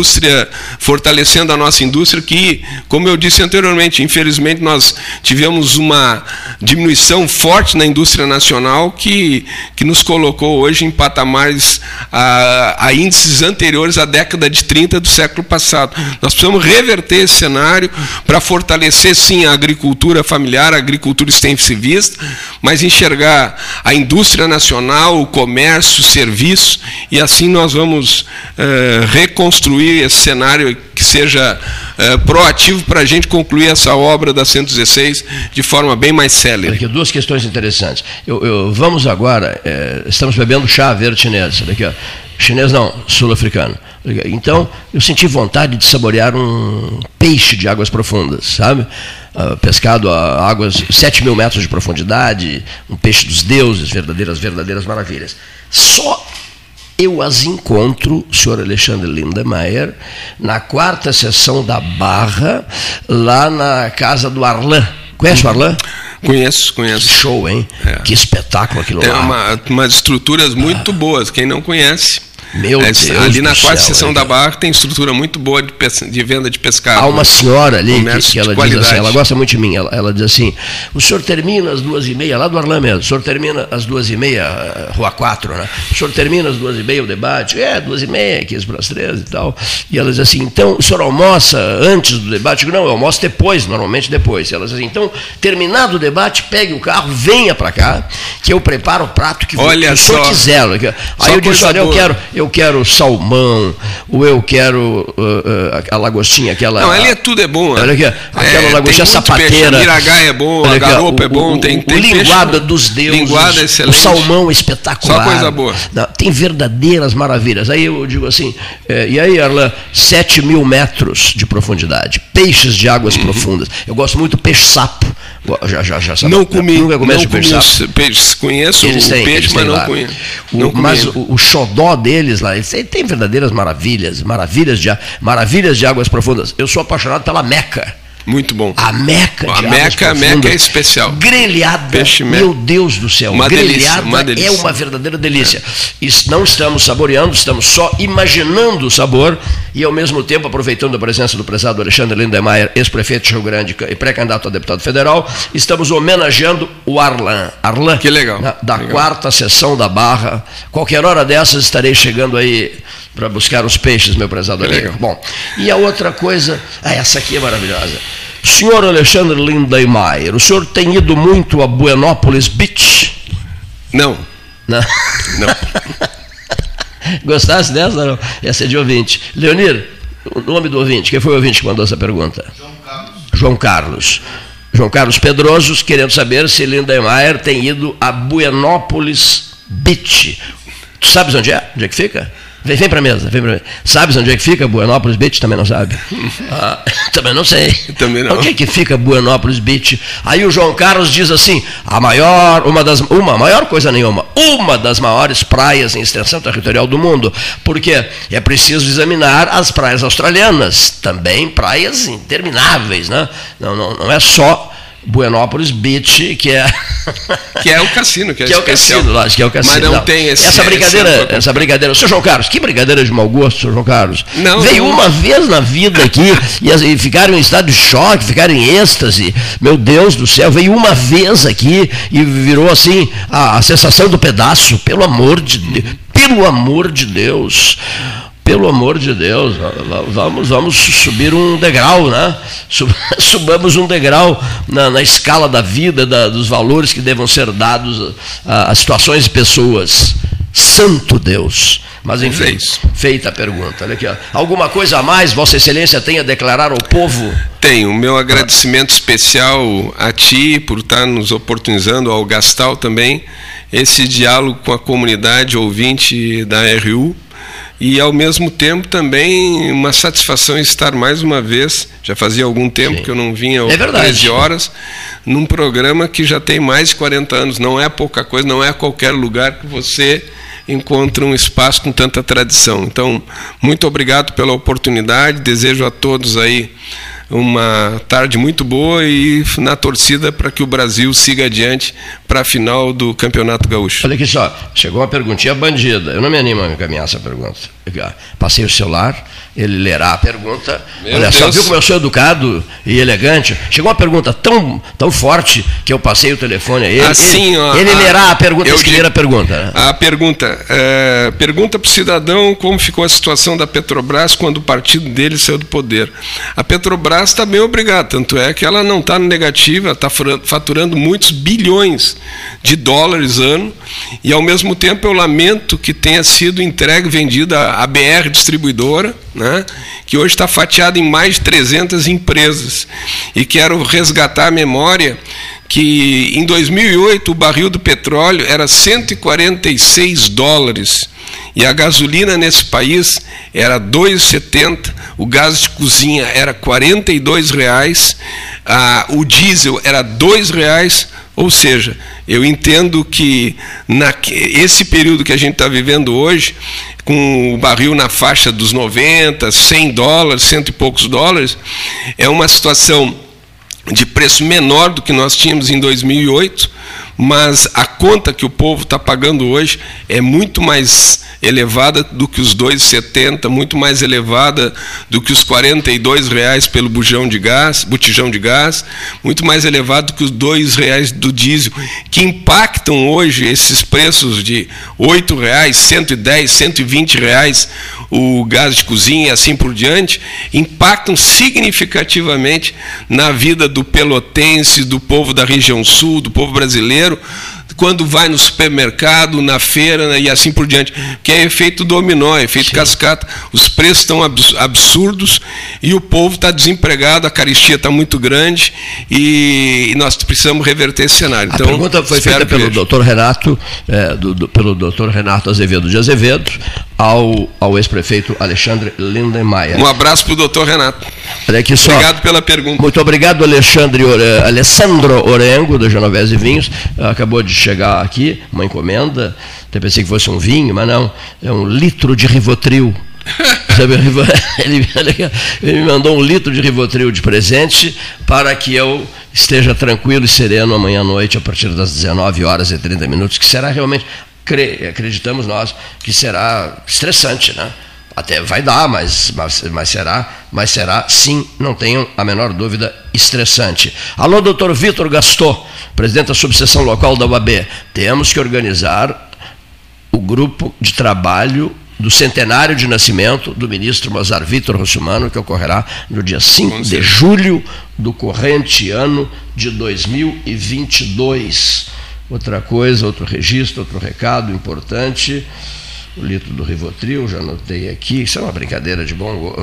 fortalecendo a nossa indústria, que, como eu disse anteriormente, infelizmente nós tivemos uma diminuição forte na indústria nacional que, que nos colocou hoje em patamares a, a índices anteriores à década de 30 do século passado. Nós precisamos reverter esse cenário para fortalecer, sim, a agricultura familiar, a agricultura extensivista, mas enxergar a indústria nacional, o comércio, o serviço, e assim nós vamos eh, reconstruir esse cenário que seja eh, proativo para a gente concluir essa obra da 116 de forma bem mais célere. Aqui, duas questões interessantes. Eu, eu, vamos agora, eh, estamos bebendo chá verde chinês. Aqui, ó. Chinês não, sul-africano. Então, eu senti vontade de saborear um peixe de águas profundas, sabe? Uh, pescado a águas 7 mil metros de profundidade, um peixe dos deuses, verdadeiras, verdadeiras maravilhas. Só eu as encontro, senhor Alexandre Lindemeyer, na quarta sessão da Barra, lá na casa do Arlan. Conhece o Arlan? Conheço, conheço. Que show, hein? É. Que espetáculo aquilo Tem lá. Tem uma, umas estruturas muito ah. boas, quem não conhece. Meu é, Deus Ali na quarta céu, seção é, da Barra tem estrutura muito boa de, de venda de pescado. Há uma senhora ali que, que ela diz assim, ela gosta muito de mim, ela, ela, diz assim, o senhor termina às duas e meia, lá do Arlã mesmo, o senhor termina às duas e meia, eh, Rua 4, né? O senhor termina às duas e meia o debate? É, duas e meia, 15 para as três e tal. E ela diz assim, então o senhor almoça antes do debate? Eu digo, não, eu almoço depois, normalmente depois. E ela diz assim, então, terminado o debate, pegue o carro, venha para cá, que eu preparo o prato que, Olha que o senhor só. quiser. Aí eu disse, olha, eu quero, eu quero salmão salmão, o eu quero uh, uh, a lagostinha, aquela. Não, ali é tudo é bom. Olha aqui, aquela é, lagostinha sapateira. Miragá é bom, a garopa é bom, o, tem, tem o linguada peixe, dos deuses. Linguada é excelente. O salmão espetacular. Só coisa boa. Não, tem verdadeiras maravilhas. Aí eu digo assim, é, e aí, Arlan, 7 mil metros de profundidade, peixes de águas uhum. profundas. Eu gosto muito do peixe-sapo. Já, já, já sabe. Não comi. Nunca não comi peixe Conheço eles o têm, peixe, mas não conheço. O, não mas o, o xodó deles lá, eles têm verdadeiras maravilhas, maravilhas de, maravilhas de águas profundas. Eu sou apaixonado pela Meca. Muito bom. A Meca a de Meca, a Meca é especial. Grelhada. Peixe meu Deus do céu. Uma grelhada delícia, uma delícia. é uma verdadeira delícia. É. Não estamos saboreando, estamos só imaginando o sabor e ao mesmo tempo aproveitando a presença do prezado Alexandre Lindemeyer, ex-prefeito de Rio Grande e pré-candidato a deputado federal, estamos homenageando o Arlan. Arlan. Que legal. Na, da legal. quarta sessão da Barra. Qualquer hora dessas estarei chegando aí para buscar os peixes, meu prezado amigo. Bom, e a outra coisa, ah, essa aqui é maravilhosa. Senhor Alexandre Lindemeyer, o senhor tem ido muito a Buenópolis Beach? Não. Não. Não. <laughs> Gostasse dessa? Não. Essa é de ouvinte. Leonir, o nome do ouvinte, quem foi o ouvinte que mandou essa pergunta? João Carlos. João Carlos. João Carlos Pedrosos, querendo saber se Lindemeyer tem ido a Buenópolis Beach. Tu sabes onde é? Onde é que fica? Vem, vem para mesa, vem pra mesa. Sabes onde é que fica Buenópolis Beach? Também não sabe. <laughs> Ah, também não sei. Também não. Onde é que fica Buenópolis Beach? Aí o João Carlos diz assim: a maior, uma das, uma maior coisa nenhuma, uma das maiores praias em extensão territorial do mundo. Porque é preciso examinar as praias australianas, também praias intermináveis, né? Não, não, não é só Buenópolis Beach, que é <laughs> que é o cassino, que é, que é o cassino, lógico, que é o cassino. Mas não, não. tem esse, essa brincadeira, essa brincadeira. Seu João Carlos, que brincadeira de mau gosto, seu João Carlos. Não, Veio não. uma vez na vida aqui e, e ficaram em estado de choque, ficaram em êxtase. Meu Deus do céu, veio uma vez aqui e virou assim a, a sensação do pedaço, pelo amor de Deus, pelo amor de Deus pelo amor de Deus, vamos, vamos subir um degrau, né? <laughs> Subamos um degrau na, na escala da vida, da, dos valores que devam ser dados a, a situações e pessoas. Santo Deus. Mas enfim, feita a pergunta. Olha aqui, ó. Alguma coisa a mais, Vossa Excelência tem a declarar ao povo? Tenho. Meu agradecimento especial a ti por estar nos oportunizando, ao Gastal também, esse diálogo com a comunidade ouvinte da RU e ao mesmo tempo também uma satisfação estar mais uma vez, já fazia algum tempo Sim. que eu não vinha é 13 horas, num programa que já tem mais de 40 anos, não é pouca coisa, não é qualquer lugar que você encontra um espaço com tanta tradição. Então, muito obrigado pela oportunidade, desejo a todos aí uma tarde muito boa e na torcida para que o Brasil siga adiante para a final do Campeonato Gaúcho. Olha aqui só, chegou uma perguntinha bandida. Eu não me animo a encaminhar essa pergunta. Passei o celular, ele lerá a pergunta. Meu Olha Deus. só, viu como eu sou educado e elegante? Chegou uma pergunta tão, tão forte que eu passei o telefone a ele. Assim, ele, ó, ele a, lerá a pergunta, escrever a pergunta. A pergunta. É, pergunta para o cidadão como ficou a situação da Petrobras quando o partido dele saiu do poder. A Petrobras está bem obrigada, tanto é que ela não está negativa, está faturando muitos bilhões de dólares ano, e ao mesmo tempo eu lamento que tenha sido entregue, vendida a BR Distribuidora, né, que hoje está fatiada em mais de 300 empresas. E quero resgatar a memória que em 2008 o barril do petróleo era 146 dólares e a gasolina nesse país era 2,70, o gás de cozinha era 42 reais, a, o diesel era 2 reais, ou seja, eu entendo que na, esse período que a gente está vivendo hoje com o barril na faixa dos 90, 100 dólares, cento e poucos dólares, é uma situação de preço menor do que nós tínhamos em 2008, mas a conta que o povo está pagando hoje é muito mais elevada do que os 2,70, muito mais elevada do que os 42 reais pelo bujão de gás, botijão de gás, muito mais elevado do que os 2 reais do diesel, que impactam hoje esses preços de 8 reais, 110, 120 reais o gás de cozinha e assim por diante, impactam significativamente na vida do pelotense, do povo da região sul, do povo brasileiro, quando vai no supermercado, na feira né, e assim por diante, que é efeito dominó, é efeito Sim. cascata. Os preços estão absurdos e o povo está desempregado, a caristia está muito grande e, nós precisamos reverter esse cenário. A então, pergunta foi feita pelo doutor Renato, é, do, do, pelo doutor Renato Azevedo de Azevedo, ao, ao ex-prefeito Alexandre Lindenmayer. Um abraço para o doutor Renato. Olha aqui só. Obrigado pela pergunta. Muito obrigado, Alexandre, Alessandro Orengo, da Genovese Vinhos. Acabou de chegar aqui, uma encomenda. Até pensei que fosse um vinho, mas não. É um litro de Rivotril. <laughs> ele, ele me mandou um litro de Rivotril de presente para que eu esteja tranquilo e sereno amanhã à noite, a partir das 19 horas e 30 minutos, que será realmente acreditamos nós que será estressante, né? Até vai dar, mas, mas, mas será, mas será sim, não tenham a menor dúvida, estressante. Alô, doutor Vitor Gastou, presidente da subseção local da UAB. Temos que organizar o grupo de trabalho do centenário de nascimento do ministro Mozart Vitor Russumano, que ocorrerá no dia 5 de julho do corrente ano de 2022. Outra coisa, outro registro, outro recado importante. O litro do Rivotril, já anotei aqui. Isso é uma brincadeira de bom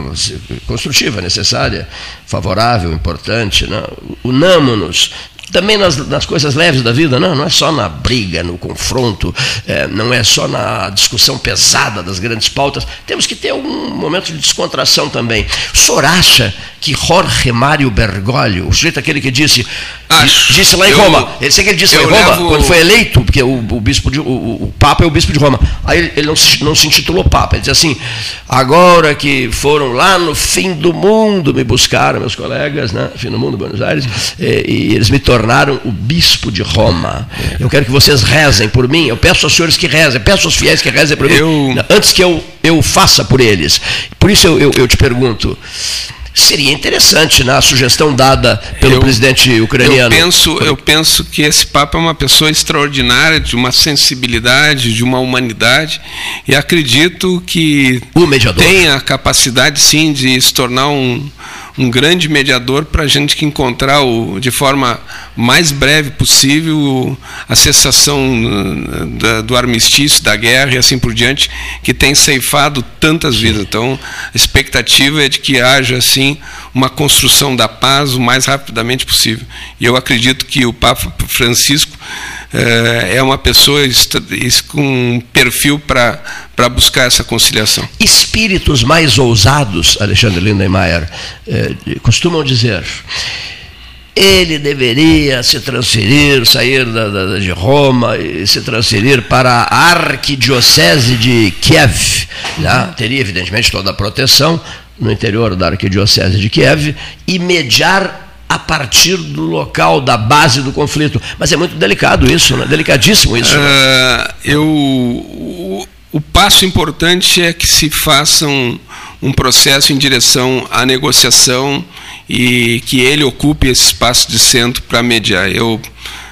construtiva, necessária, favorável, importante. Né? Unamo-nos também nas, nas, coisas leves da vida, não, não é só na briga, no confronto, é, não é só na discussão pesada das grandes pautas, temos que ter algum momento de descontração também. O senhor acha que Jorge Mário Bergoglio, o sujeito aquele que disse, Acho, disse lá em eu, Roma, ele sei que ele disse lá em Roma, levo... quando foi eleito, porque o, o bispo de, o, o, Papa é o bispo de Roma, aí ele, ele não, se, não se intitulou Papa, ele disse assim, agora que foram lá no fim do mundo me buscaram, meus colegas, né, fim do mundo, Buenos Aires, e, e eles me tornaram o bispo de Roma. Eu quero que vocês rezem por mim, eu peço aos senhores que rezem, peço aos fiéis que rezem por eu... mim, antes que eu, eu faça por eles. Por isso eu, eu, eu te pergunto, Seria interessante na né, sugestão dada pelo eu, presidente ucraniano. Eu penso, eu penso que esse Papa é uma pessoa extraordinária, de uma sensibilidade, de uma humanidade, e acredito que tem a capacidade, sim, de se tornar um, um grande mediador para a gente que encontrar o, de forma mais breve possível a cessação uh, da, do armistício, da guerra e assim por diante, que tem ceifado tantas vidas. Então, a expectativa é de que haja assim uma construção da paz o mais rapidamente possível. E eu acredito que o Papa Francisco é, é uma pessoa com um perfil para buscar essa conciliação. Espíritos mais ousados, Alexandre Lindenmayer, é, costumam dizer ele deveria se transferir, sair da, da, de Roma e se transferir para a arquidiocese de Kiev. Né? Teria, evidentemente, toda a proteção no interior da arquidiocese de Kiev e mediar a partir do local, da base do conflito. Mas é muito delicado isso, né? delicadíssimo isso. Né? Uh, eu, o, o, passo importante é que se faça um, um processo em direção à negociação e que ele ocupe esse espaço de centro para mediar. Eu,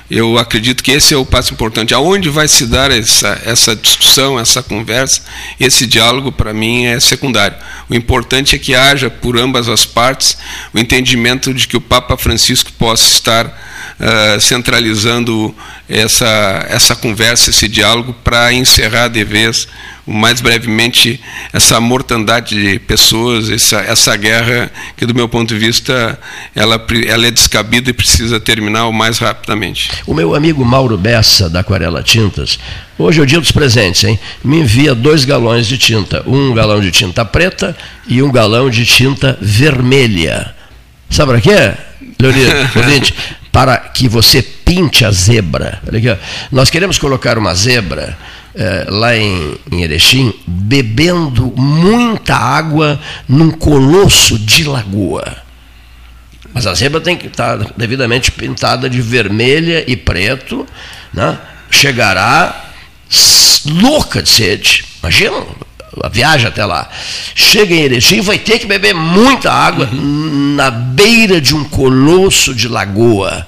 eu acredito que esse é o passo importante. Aonde vai se dar essa, essa discussão, essa conversa, esse diálogo, para mim, é secundário. O importante é que haja, por ambas as partes, o entendimento de que o Papa Francisco possa estar uh, centralizando essa, essa conversa, esse diálogo, para encerrar de vez o mais brevemente essa mortandade de pessoas, essa, essa guerra que, do meu ponto de vista, ela, ela é descabida e precisa terminar o mais rapidamente. O meu amigo Mauro Bessa, da Aquarela Tintas, hoje é o dia dos presentes, hein? me envia dois galões de tinta, um galão de tinta preta e um galão de tinta vermelha. Sabe para quê, Leonido? <laughs> para que você pinte a zebra. Nós queremos colocar uma zebra é, lá em, em Erechim, bebendo muita água num colosso de lagoa. Mas a zebra tem que estar devidamente pintada de vermelha e preto, né? chegará louca de sede. Imagina, a viagem até lá. Chega em Erechim, vai ter que beber muita água uhum. na beira de um colosso de lagoa.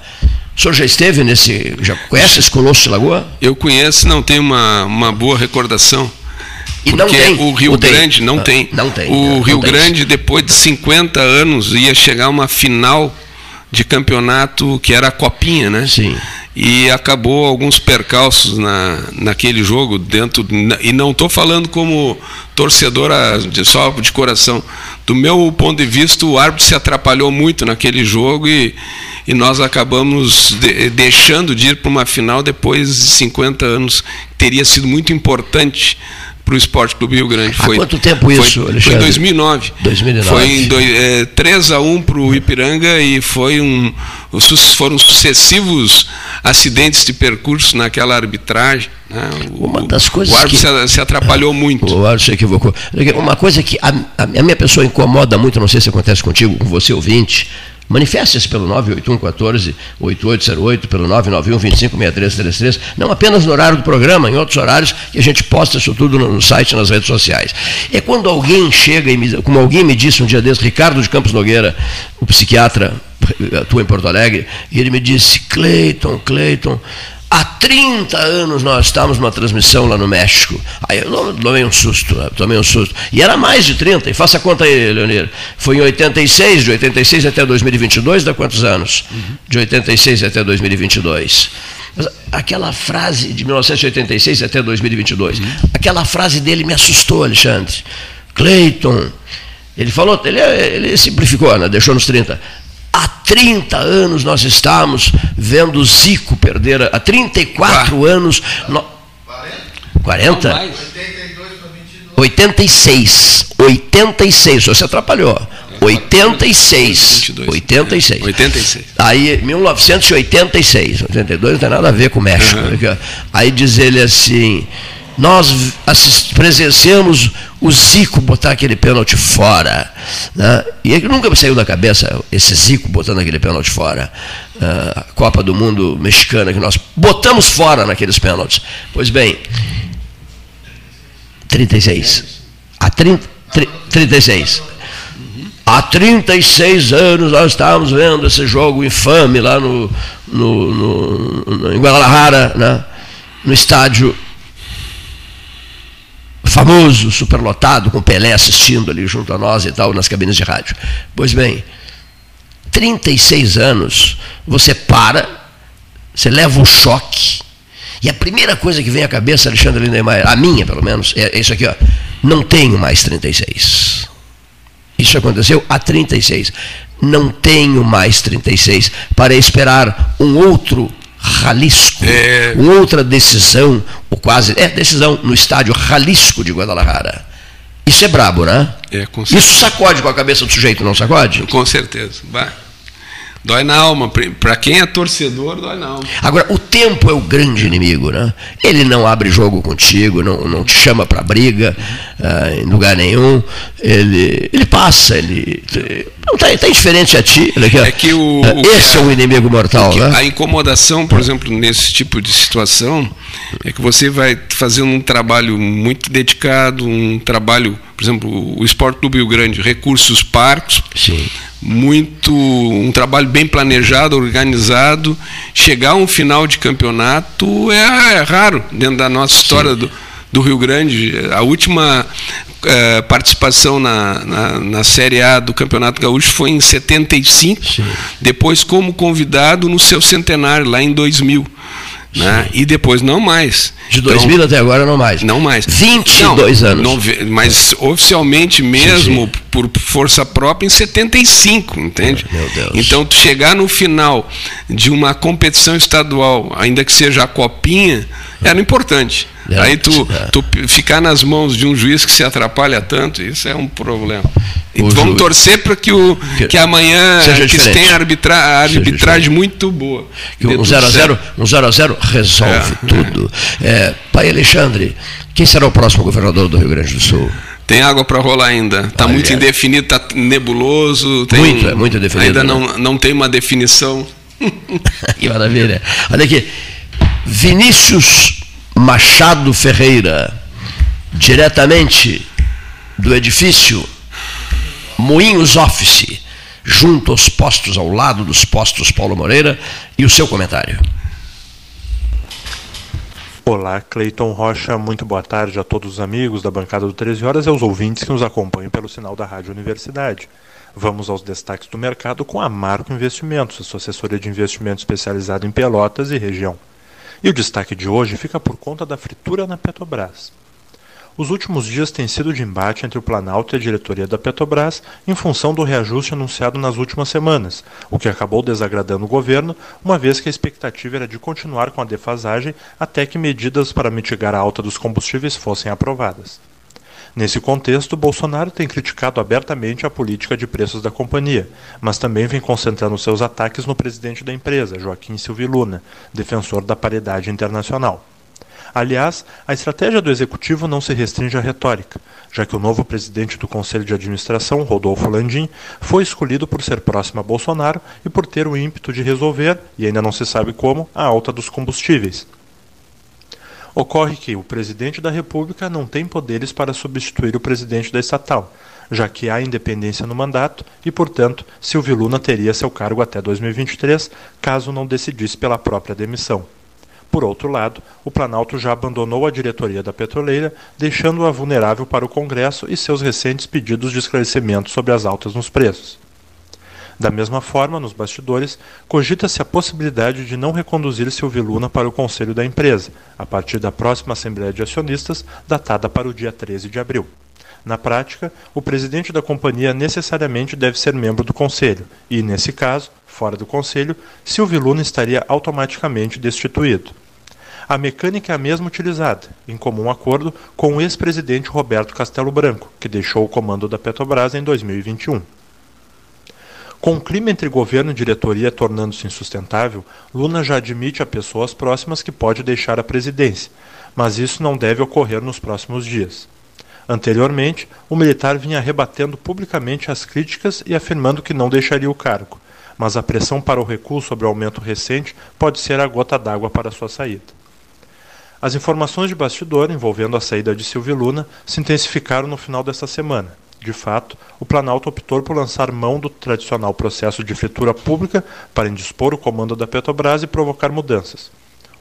O senhor já esteve nesse. Já conhece esse Colosso de Lagoa? Eu conheço, não tenho uma, uma boa recordação. E não tem. o Rio Grande não, tem. Não tem. O não Rio tem Grande, depois de 50 anos, ia chegar uma final de campeonato que era a Copinha, né? Sim. E acabou alguns percalços na, naquele jogo dentro. E não estou falando como torcedor de, só de coração. Do meu ponto de vista, o árbitro se atrapalhou muito naquele jogo e e nós acabamos de, deixando de ir para uma final depois de 50 anos. Teria sido muito importante para o Esporte Clube Rio Grande. Foi, Há quanto tempo foi, isso, Alexandre? Foi em 2009. 2009. Foi em do, é, 3 a 1 para o Ipiranga e foi um, foram sucessivos acidentes de percurso naquela arbitragem. Né? O, Uma das coisas o árbitro que, se, se atrapalhou muito. O árbitro se equivocou. Uma coisa que a, a minha pessoa incomoda muito, não sei se acontece contigo, com você ouvinte, Manifeste-se pelo 98114 8808, pelo 991 256333, não apenas no horário do programa, em outros horários que a gente posta isso tudo no site, nas redes sociais. É quando alguém chega e me, como alguém me disse um dia desse, Ricardo de Campos Nogueira, o psiquiatra, atua em Porto Alegre, e ele me disse, Cleiton, Cleiton, Há 30 anos nós estávamos numa transmissão lá no México. Aí eu tomei um susto, né? tomei um susto. E era mais de 30, e faça a conta aí, Leonir. Foi em 86, de 86 até 2022, dá quantos anos? De 86 até 2022. Mas aquela frase de 1986 até 2022, uhum. aquela frase dele me assustou, Alexandre. Cleiton, ele falou, ele, ele simplificou, né? deixou nos 30. Há 30 anos nós estamos vendo o Zico perder. Há 34 anos. No... 40? 40? 86. 86. Você atrapalhou. 86. 86. 86. Aí, 1986. 82 não tem nada a ver com o México. Uhum. Aí diz ele assim nós assist, presenciamos o Zico botar aquele pênalti fora. Né? E ele nunca me saiu da cabeça esse Zico botando aquele pênalti fora. Uh, a Copa do Mundo mexicana que nós botamos fora naqueles pênaltis. Pois bem, 36. A 30, 36. Há 36 anos nós estávamos vendo esse jogo infame lá no, no, no, no em Guadalajara, né? no estádio famoso, superlotado, com Pelé assistindo ali junto a nós e tal, nas cabines de rádio. Pois bem, 36 anos, você para, você leva um choque, e a primeira coisa que vem à cabeça, Alexandre Lindemeyer, a minha pelo menos, é isso aqui, ó, não tenho mais 36. Isso aconteceu há 36. Não tenho mais 36 para esperar um outro Jalisco. É... Outra decisão, quase, é decisão, no estádio Jalisco de Guadalajara. Isso é brabo, né? É, Isso sacode com a cabeça do sujeito, não sacode? Com certeza. Vai. Dói na alma. Para quem é torcedor, dói na alma. Agora, o tempo é o grande inimigo, né? Ele não abre jogo contigo, não, não te chama para briga uh, em lugar nenhum. Ele, ele passa, ele. Não está tá indiferente a ti. É que o, uh, esse é o inimigo mortal, né? A incomodação, por exemplo, nesse tipo de situação, é que você vai fazendo um trabalho muito dedicado, um trabalho, por exemplo, o Esporte do Rio Grande, recursos parcos. Sim muito um trabalho bem planejado, organizado. Chegar a um final de campeonato é, é raro dentro da nossa história do, do, Rio Grande. A última é, participação na, na, na, Série A do Campeonato Gaúcho foi em 75, Sim. depois como convidado no seu centenário, lá em 2000. Né? E depois não mais. De 2000 então, até agora não mais. Não mais. 22 não, anos. Não, mas oficialmente mesmo, por força própria, em 75, entende? Meu Deus. Então, tu chegar no final de uma competição estadual, ainda que seja a copinha, era importante. É, Aí tu, é. tu ficar nas mãos de um juiz que se atrapalha tanto, isso é um problema. E vamos juiz. torcer para que, o, que amanhã seja que tenha arbitra, arbitragem muito boa. Que um 0 a 0 um 0 a 0 resolve é. tudo. <laughs> É, pai Alexandre, quem será o próximo governador do Rio Grande do Sul? Tem água para rolar ainda. Está muito indefinido, está nebuloso. Tem, muito, é muito definido. Ainda né? não, não tem uma definição. <laughs> que maravilha. Olha aqui. Vinícius Machado Ferreira, diretamente do edifício Moinhos Office, junto aos postos, ao lado dos postos Paulo Moreira, e o seu comentário. Olá, Cleiton Rocha, muito boa tarde a todos os amigos da bancada do 13 Horas e aos ouvintes que nos acompanham pelo sinal da Rádio Universidade. Vamos aos destaques do mercado com a Marco Investimentos, a sua assessoria de investimento especializada em Pelotas e região. E o destaque de hoje fica por conta da fritura na Petrobras. Os últimos dias têm sido de embate entre o Planalto e a diretoria da Petrobras em função do reajuste anunciado nas últimas semanas, o que acabou desagradando o governo, uma vez que a expectativa era de continuar com a defasagem até que medidas para mitigar a alta dos combustíveis fossem aprovadas. Nesse contexto, Bolsonaro tem criticado abertamente a política de preços da companhia, mas também vem concentrando seus ataques no presidente da empresa, Joaquim Silviluna, defensor da paridade internacional. Aliás, a estratégia do executivo não se restringe à retórica, já que o novo presidente do Conselho de Administração, Rodolfo Landim, foi escolhido por ser próximo a Bolsonaro e por ter o ímpeto de resolver, e ainda não se sabe como, a alta dos combustíveis. Ocorre que o presidente da República não tem poderes para substituir o presidente da estatal, já que há independência no mandato e, portanto, Silvio Luna teria seu cargo até 2023, caso não decidisse pela própria demissão. Por outro lado, o Planalto já abandonou a diretoria da petroleira, deixando-a vulnerável para o Congresso e seus recentes pedidos de esclarecimento sobre as altas nos preços. Da mesma forma, nos bastidores, cogita-se a possibilidade de não reconduzir Silvio Luna para o conselho da empresa, a partir da próxima Assembleia de Acionistas, datada para o dia 13 de abril. Na prática, o presidente da companhia necessariamente deve ser membro do conselho, e, nesse caso, fora do conselho, Silvio Luna estaria automaticamente destituído. A mecânica é a mesma utilizada, em comum acordo com o ex-presidente Roberto Castelo Branco, que deixou o comando da Petrobras em 2021. Com o clima entre governo e diretoria tornando-se insustentável, Luna já admite a pessoas próximas que pode deixar a presidência, mas isso não deve ocorrer nos próximos dias. Anteriormente, o militar vinha rebatendo publicamente as críticas e afirmando que não deixaria o cargo, mas a pressão para o recuo sobre o aumento recente pode ser a gota d'água para sua saída. As informações de bastidor envolvendo a saída de Silvio Luna se intensificaram no final desta semana. De fato, o Planalto optou por lançar mão do tradicional processo de fritura pública para indispor o comando da Petrobras e provocar mudanças.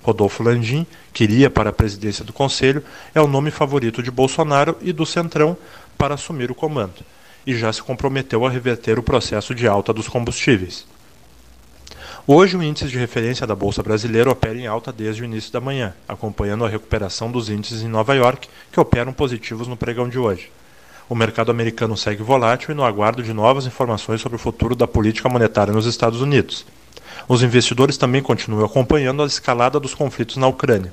Rodolfo Landim, que iria para a presidência do Conselho, é o nome favorito de Bolsonaro e do Centrão para assumir o comando, e já se comprometeu a reverter o processo de alta dos combustíveis. Hoje, o índice de referência da Bolsa Brasileira opera em alta desde o início da manhã, acompanhando a recuperação dos índices em Nova York, que operam positivos no pregão de hoje. O mercado americano segue volátil e no aguardo de novas informações sobre o futuro da política monetária nos Estados Unidos. Os investidores também continuam acompanhando a escalada dos conflitos na Ucrânia.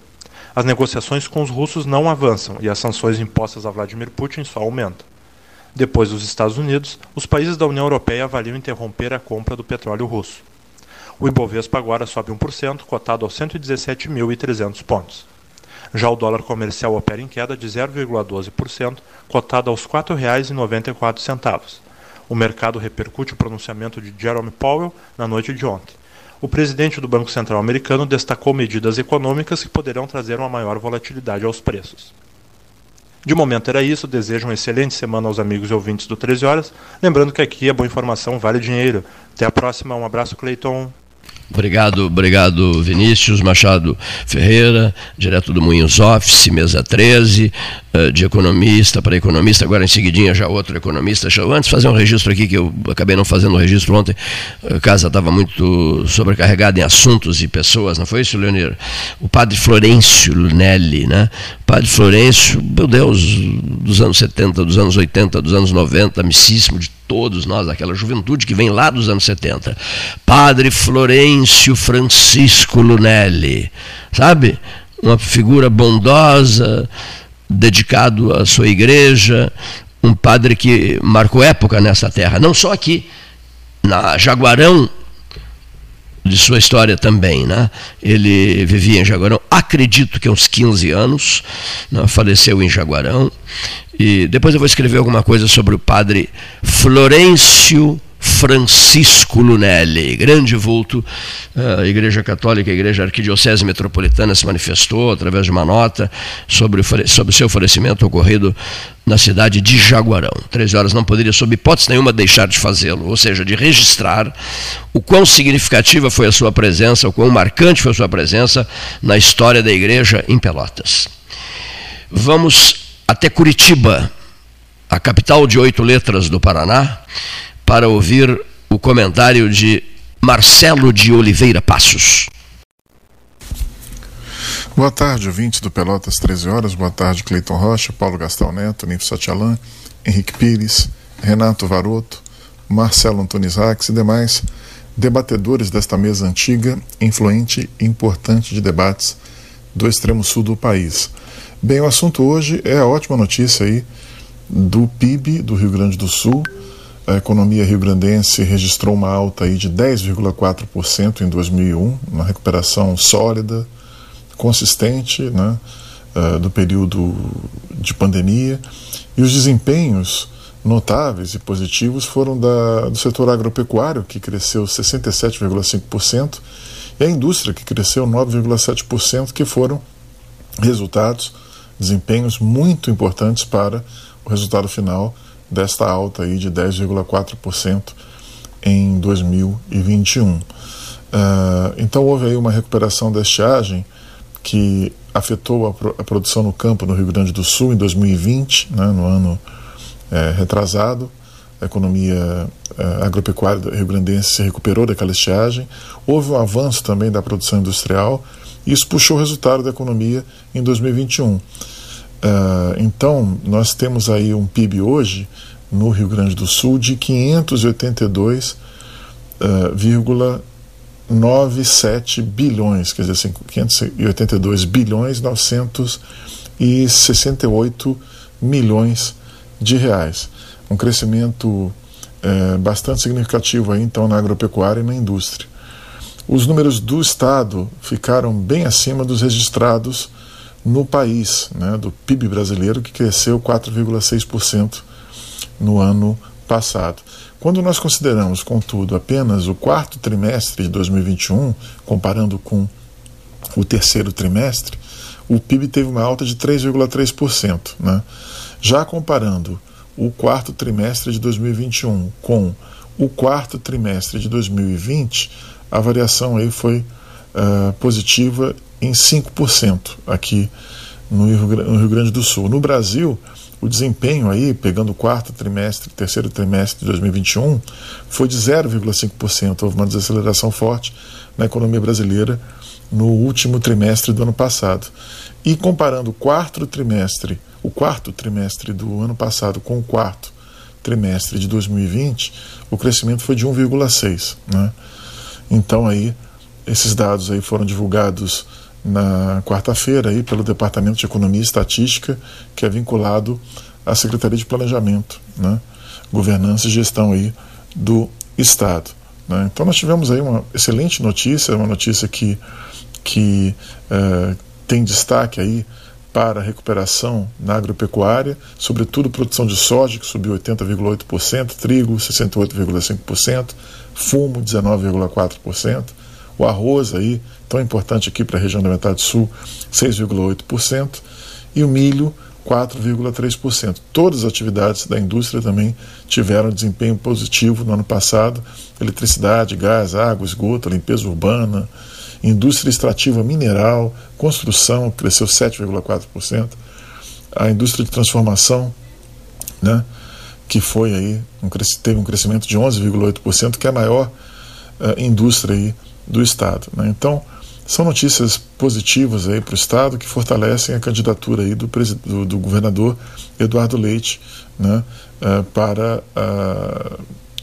As negociações com os russos não avançam e as sanções impostas a Vladimir Putin só aumentam. Depois dos Estados Unidos, os países da União Europeia avaliam interromper a compra do petróleo russo. O Ibovespa agora sobe 1%, cotado aos 117.300 pontos. Já o dólar comercial opera em queda de 0,12%, cotado aos R$ 4,94. O mercado repercute o pronunciamento de Jerome Powell na noite de ontem. O presidente do Banco Central americano destacou medidas econômicas que poderão trazer uma maior volatilidade aos preços. De momento era isso. Desejo uma excelente semana aos amigos e ouvintes do 13 Horas. Lembrando que aqui a boa informação vale dinheiro. Até a próxima. Um abraço, Cleiton. Obrigado, obrigado Vinícius Machado Ferreira, direto do Moinhos Office, mesa 13, eh, de economista para economista, agora em seguidinha já outro economista. Deixa eu antes fazer um registro aqui, que eu acabei não fazendo o registro ontem, a casa estava muito sobrecarregada em assuntos e pessoas, não foi isso, Leonir? O padre Florencio Lunelli, né? Padre Florencio, meu Deus, dos anos 70, dos anos 80, dos anos 90, amicíssimo de todos nós, aquela juventude que vem lá dos anos 70. Padre Florencio Francisco Lunelli, sabe? Uma figura bondosa, dedicado à sua igreja, um padre que marcou época nessa terra, não só aqui, na Jaguarão, de sua história também, né? Ele vivia em Jaguarão, acredito que uns 15 anos, né? faleceu em Jaguarão e depois eu vou escrever alguma coisa sobre o padre Florencio Francisco Lunelli, grande vulto, a Igreja Católica, a Igreja Arquidiocese Metropolitana se manifestou através de uma nota sobre sobre seu falecimento ocorrido na cidade de Jaguarão. Três horas não poderia, sob hipótese nenhuma, deixar de fazê-lo, ou seja, de registrar o quão significativa foi a sua presença, o quão marcante foi a sua presença na história da Igreja em Pelotas. Vamos até Curitiba, a capital de oito letras do Paraná, para ouvir o comentário de Marcelo de Oliveira Passos. Boa tarde, ouvintes do Pelotas 13 Horas. Boa tarde, Cleiton Rocha, Paulo Gastão Neto, Nifo Satialan, Henrique Pires, Renato Varoto, Marcelo Antunes Rax e demais debatedores desta mesa antiga, influente e importante de debates do extremo sul do país. Bem, o assunto hoje é a ótima notícia aí do PIB do Rio Grande do Sul. A economia rio-grandense registrou uma alta aí de 10,4% em 2001, uma recuperação sólida, consistente, né, uh, do período de pandemia. E os desempenhos notáveis e positivos foram da, do setor agropecuário, que cresceu 67,5%, e a indústria, que cresceu 9,7%, que foram resultados desempenhos muito importantes para o resultado final desta alta aí de 10,4% em 2021. Uh, ah, então houve aí uma recuperação da estiagem que afetou a, pro, a, produção no campo no Rio Grande do Sul em 2020, né, no ano é, retrasado. A economia é, agropecuária rio-grandense se recuperou daquela estiagem. Houve um avanço também da produção industrial isso puxou o resultado da economia em 2021. Ah, então, nós temos aí um PIB hoje no Rio Grande do Sul de 582,97 uh, bilhões, quer dizer, assim, 582 bilhões 968 milhões de reais. Um crescimento uh, bastante significativo aí, então, na agropecuária e na indústria. Os números do Estado ficaram bem acima dos registrados no país, né, do PIB brasileiro, que cresceu 4,6% no ano passado. Quando nós consideramos, contudo, apenas o quarto trimestre de 2021, comparando com o terceiro trimestre, o PIB teve uma alta de 3,3%. Né? Já comparando o quarto trimestre de 2021 com o quarto trimestre de 2020, a variação aí foi uh, positiva em 5% aqui no Rio, Grande do Sul. No Brasil, o desempenho aí, pegando o quarto trimestre, terceiro trimestre de 2021, foi de 0,5%. Houve uma desaceleração forte na economia brasileira no último trimestre do ano passado. E comparando o quarto trimestre, o quarto trimestre do ano passado com o quarto trimestre de 2020, o crescimento foi de 1,6%. Né? Então aí esses dados aí foram divulgados na quarta-feira aí pelo Departamento de Economia e Estatística, que é vinculado à Secretaria de Planejamento, né? Governança e Gestão aí do Estado. Né? Então nós tivemos aí uma excelente notícia, uma notícia que, que eh, tem destaque aí para a recuperação na agropecuária, sobretudo produção de soja, que subiu 80,8%, trigo 68,5%, fumo 19,4%, o arroz aí, tão importante aqui para a região da metade sul, 6,8%, e o milho 4,3%. Todas as atividades da indústria também tiveram desempenho positivo no ano passado: eletricidade, gás, água, esgoto, limpeza urbana, indústria extrativa mineral, construção cresceu 7,4%, a indústria de transformação, né, que foi aí um, teve um crescimento de 11,8%, que é a maior uh, indústria aí do estado. Né? Então são notícias positivas aí para o Estado que fortalecem a candidatura aí do, do, do governador Eduardo Leite né, uh, para uh,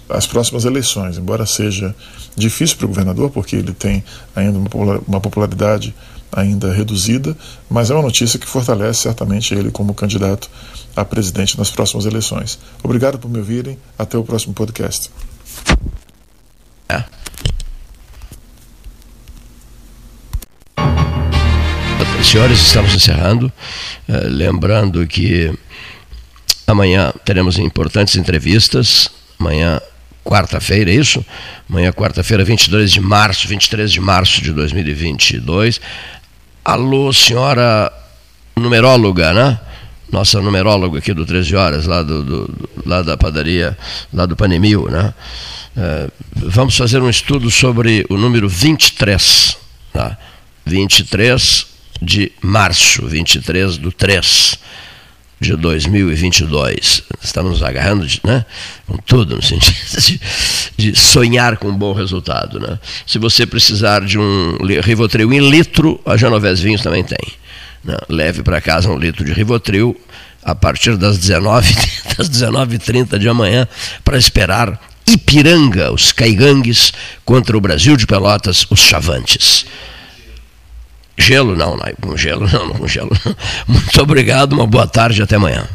as próximas eleições, embora seja difícil para o governador, porque ele tem ainda uma popularidade ainda reduzida, mas é uma notícia que fortalece certamente ele como candidato a presidente nas próximas eleições. Obrigado por me ouvirem, até o próximo podcast. É. Senhores, estamos encerrando. Uh, lembrando que amanhã teremos importantes entrevistas. Amanhã, quarta-feira, é isso? Amanhã, quarta-feira, 22 de março, 23 de março de 2022. Alô, senhora numeróloga, né? Nossa numeróloga aqui do 13 Horas, lá, do, do, lá da padaria, lá do Panemil, né? Uh, vamos fazer um estudo sobre o número 23. Tá? 23 de março, 23 do 3 de 2022. Estamos agarrando né, com tudo, no sentido <laughs> de, de, sonhar com um bom resultado. Né? Se você precisar de um Rivotril em litro, a Genovese Vinhos também tem. Né? Leve para casa um litro de Rivotril a partir das 19 <laughs> das 19h30 de amanhã para esperar Ipiranga, os caigangues, contra o Brasil de Pelotas, os chavantes. Gelo não, não, com gelo não, não com gelo não. Muito obrigado, uma boa tarde, até amanhã.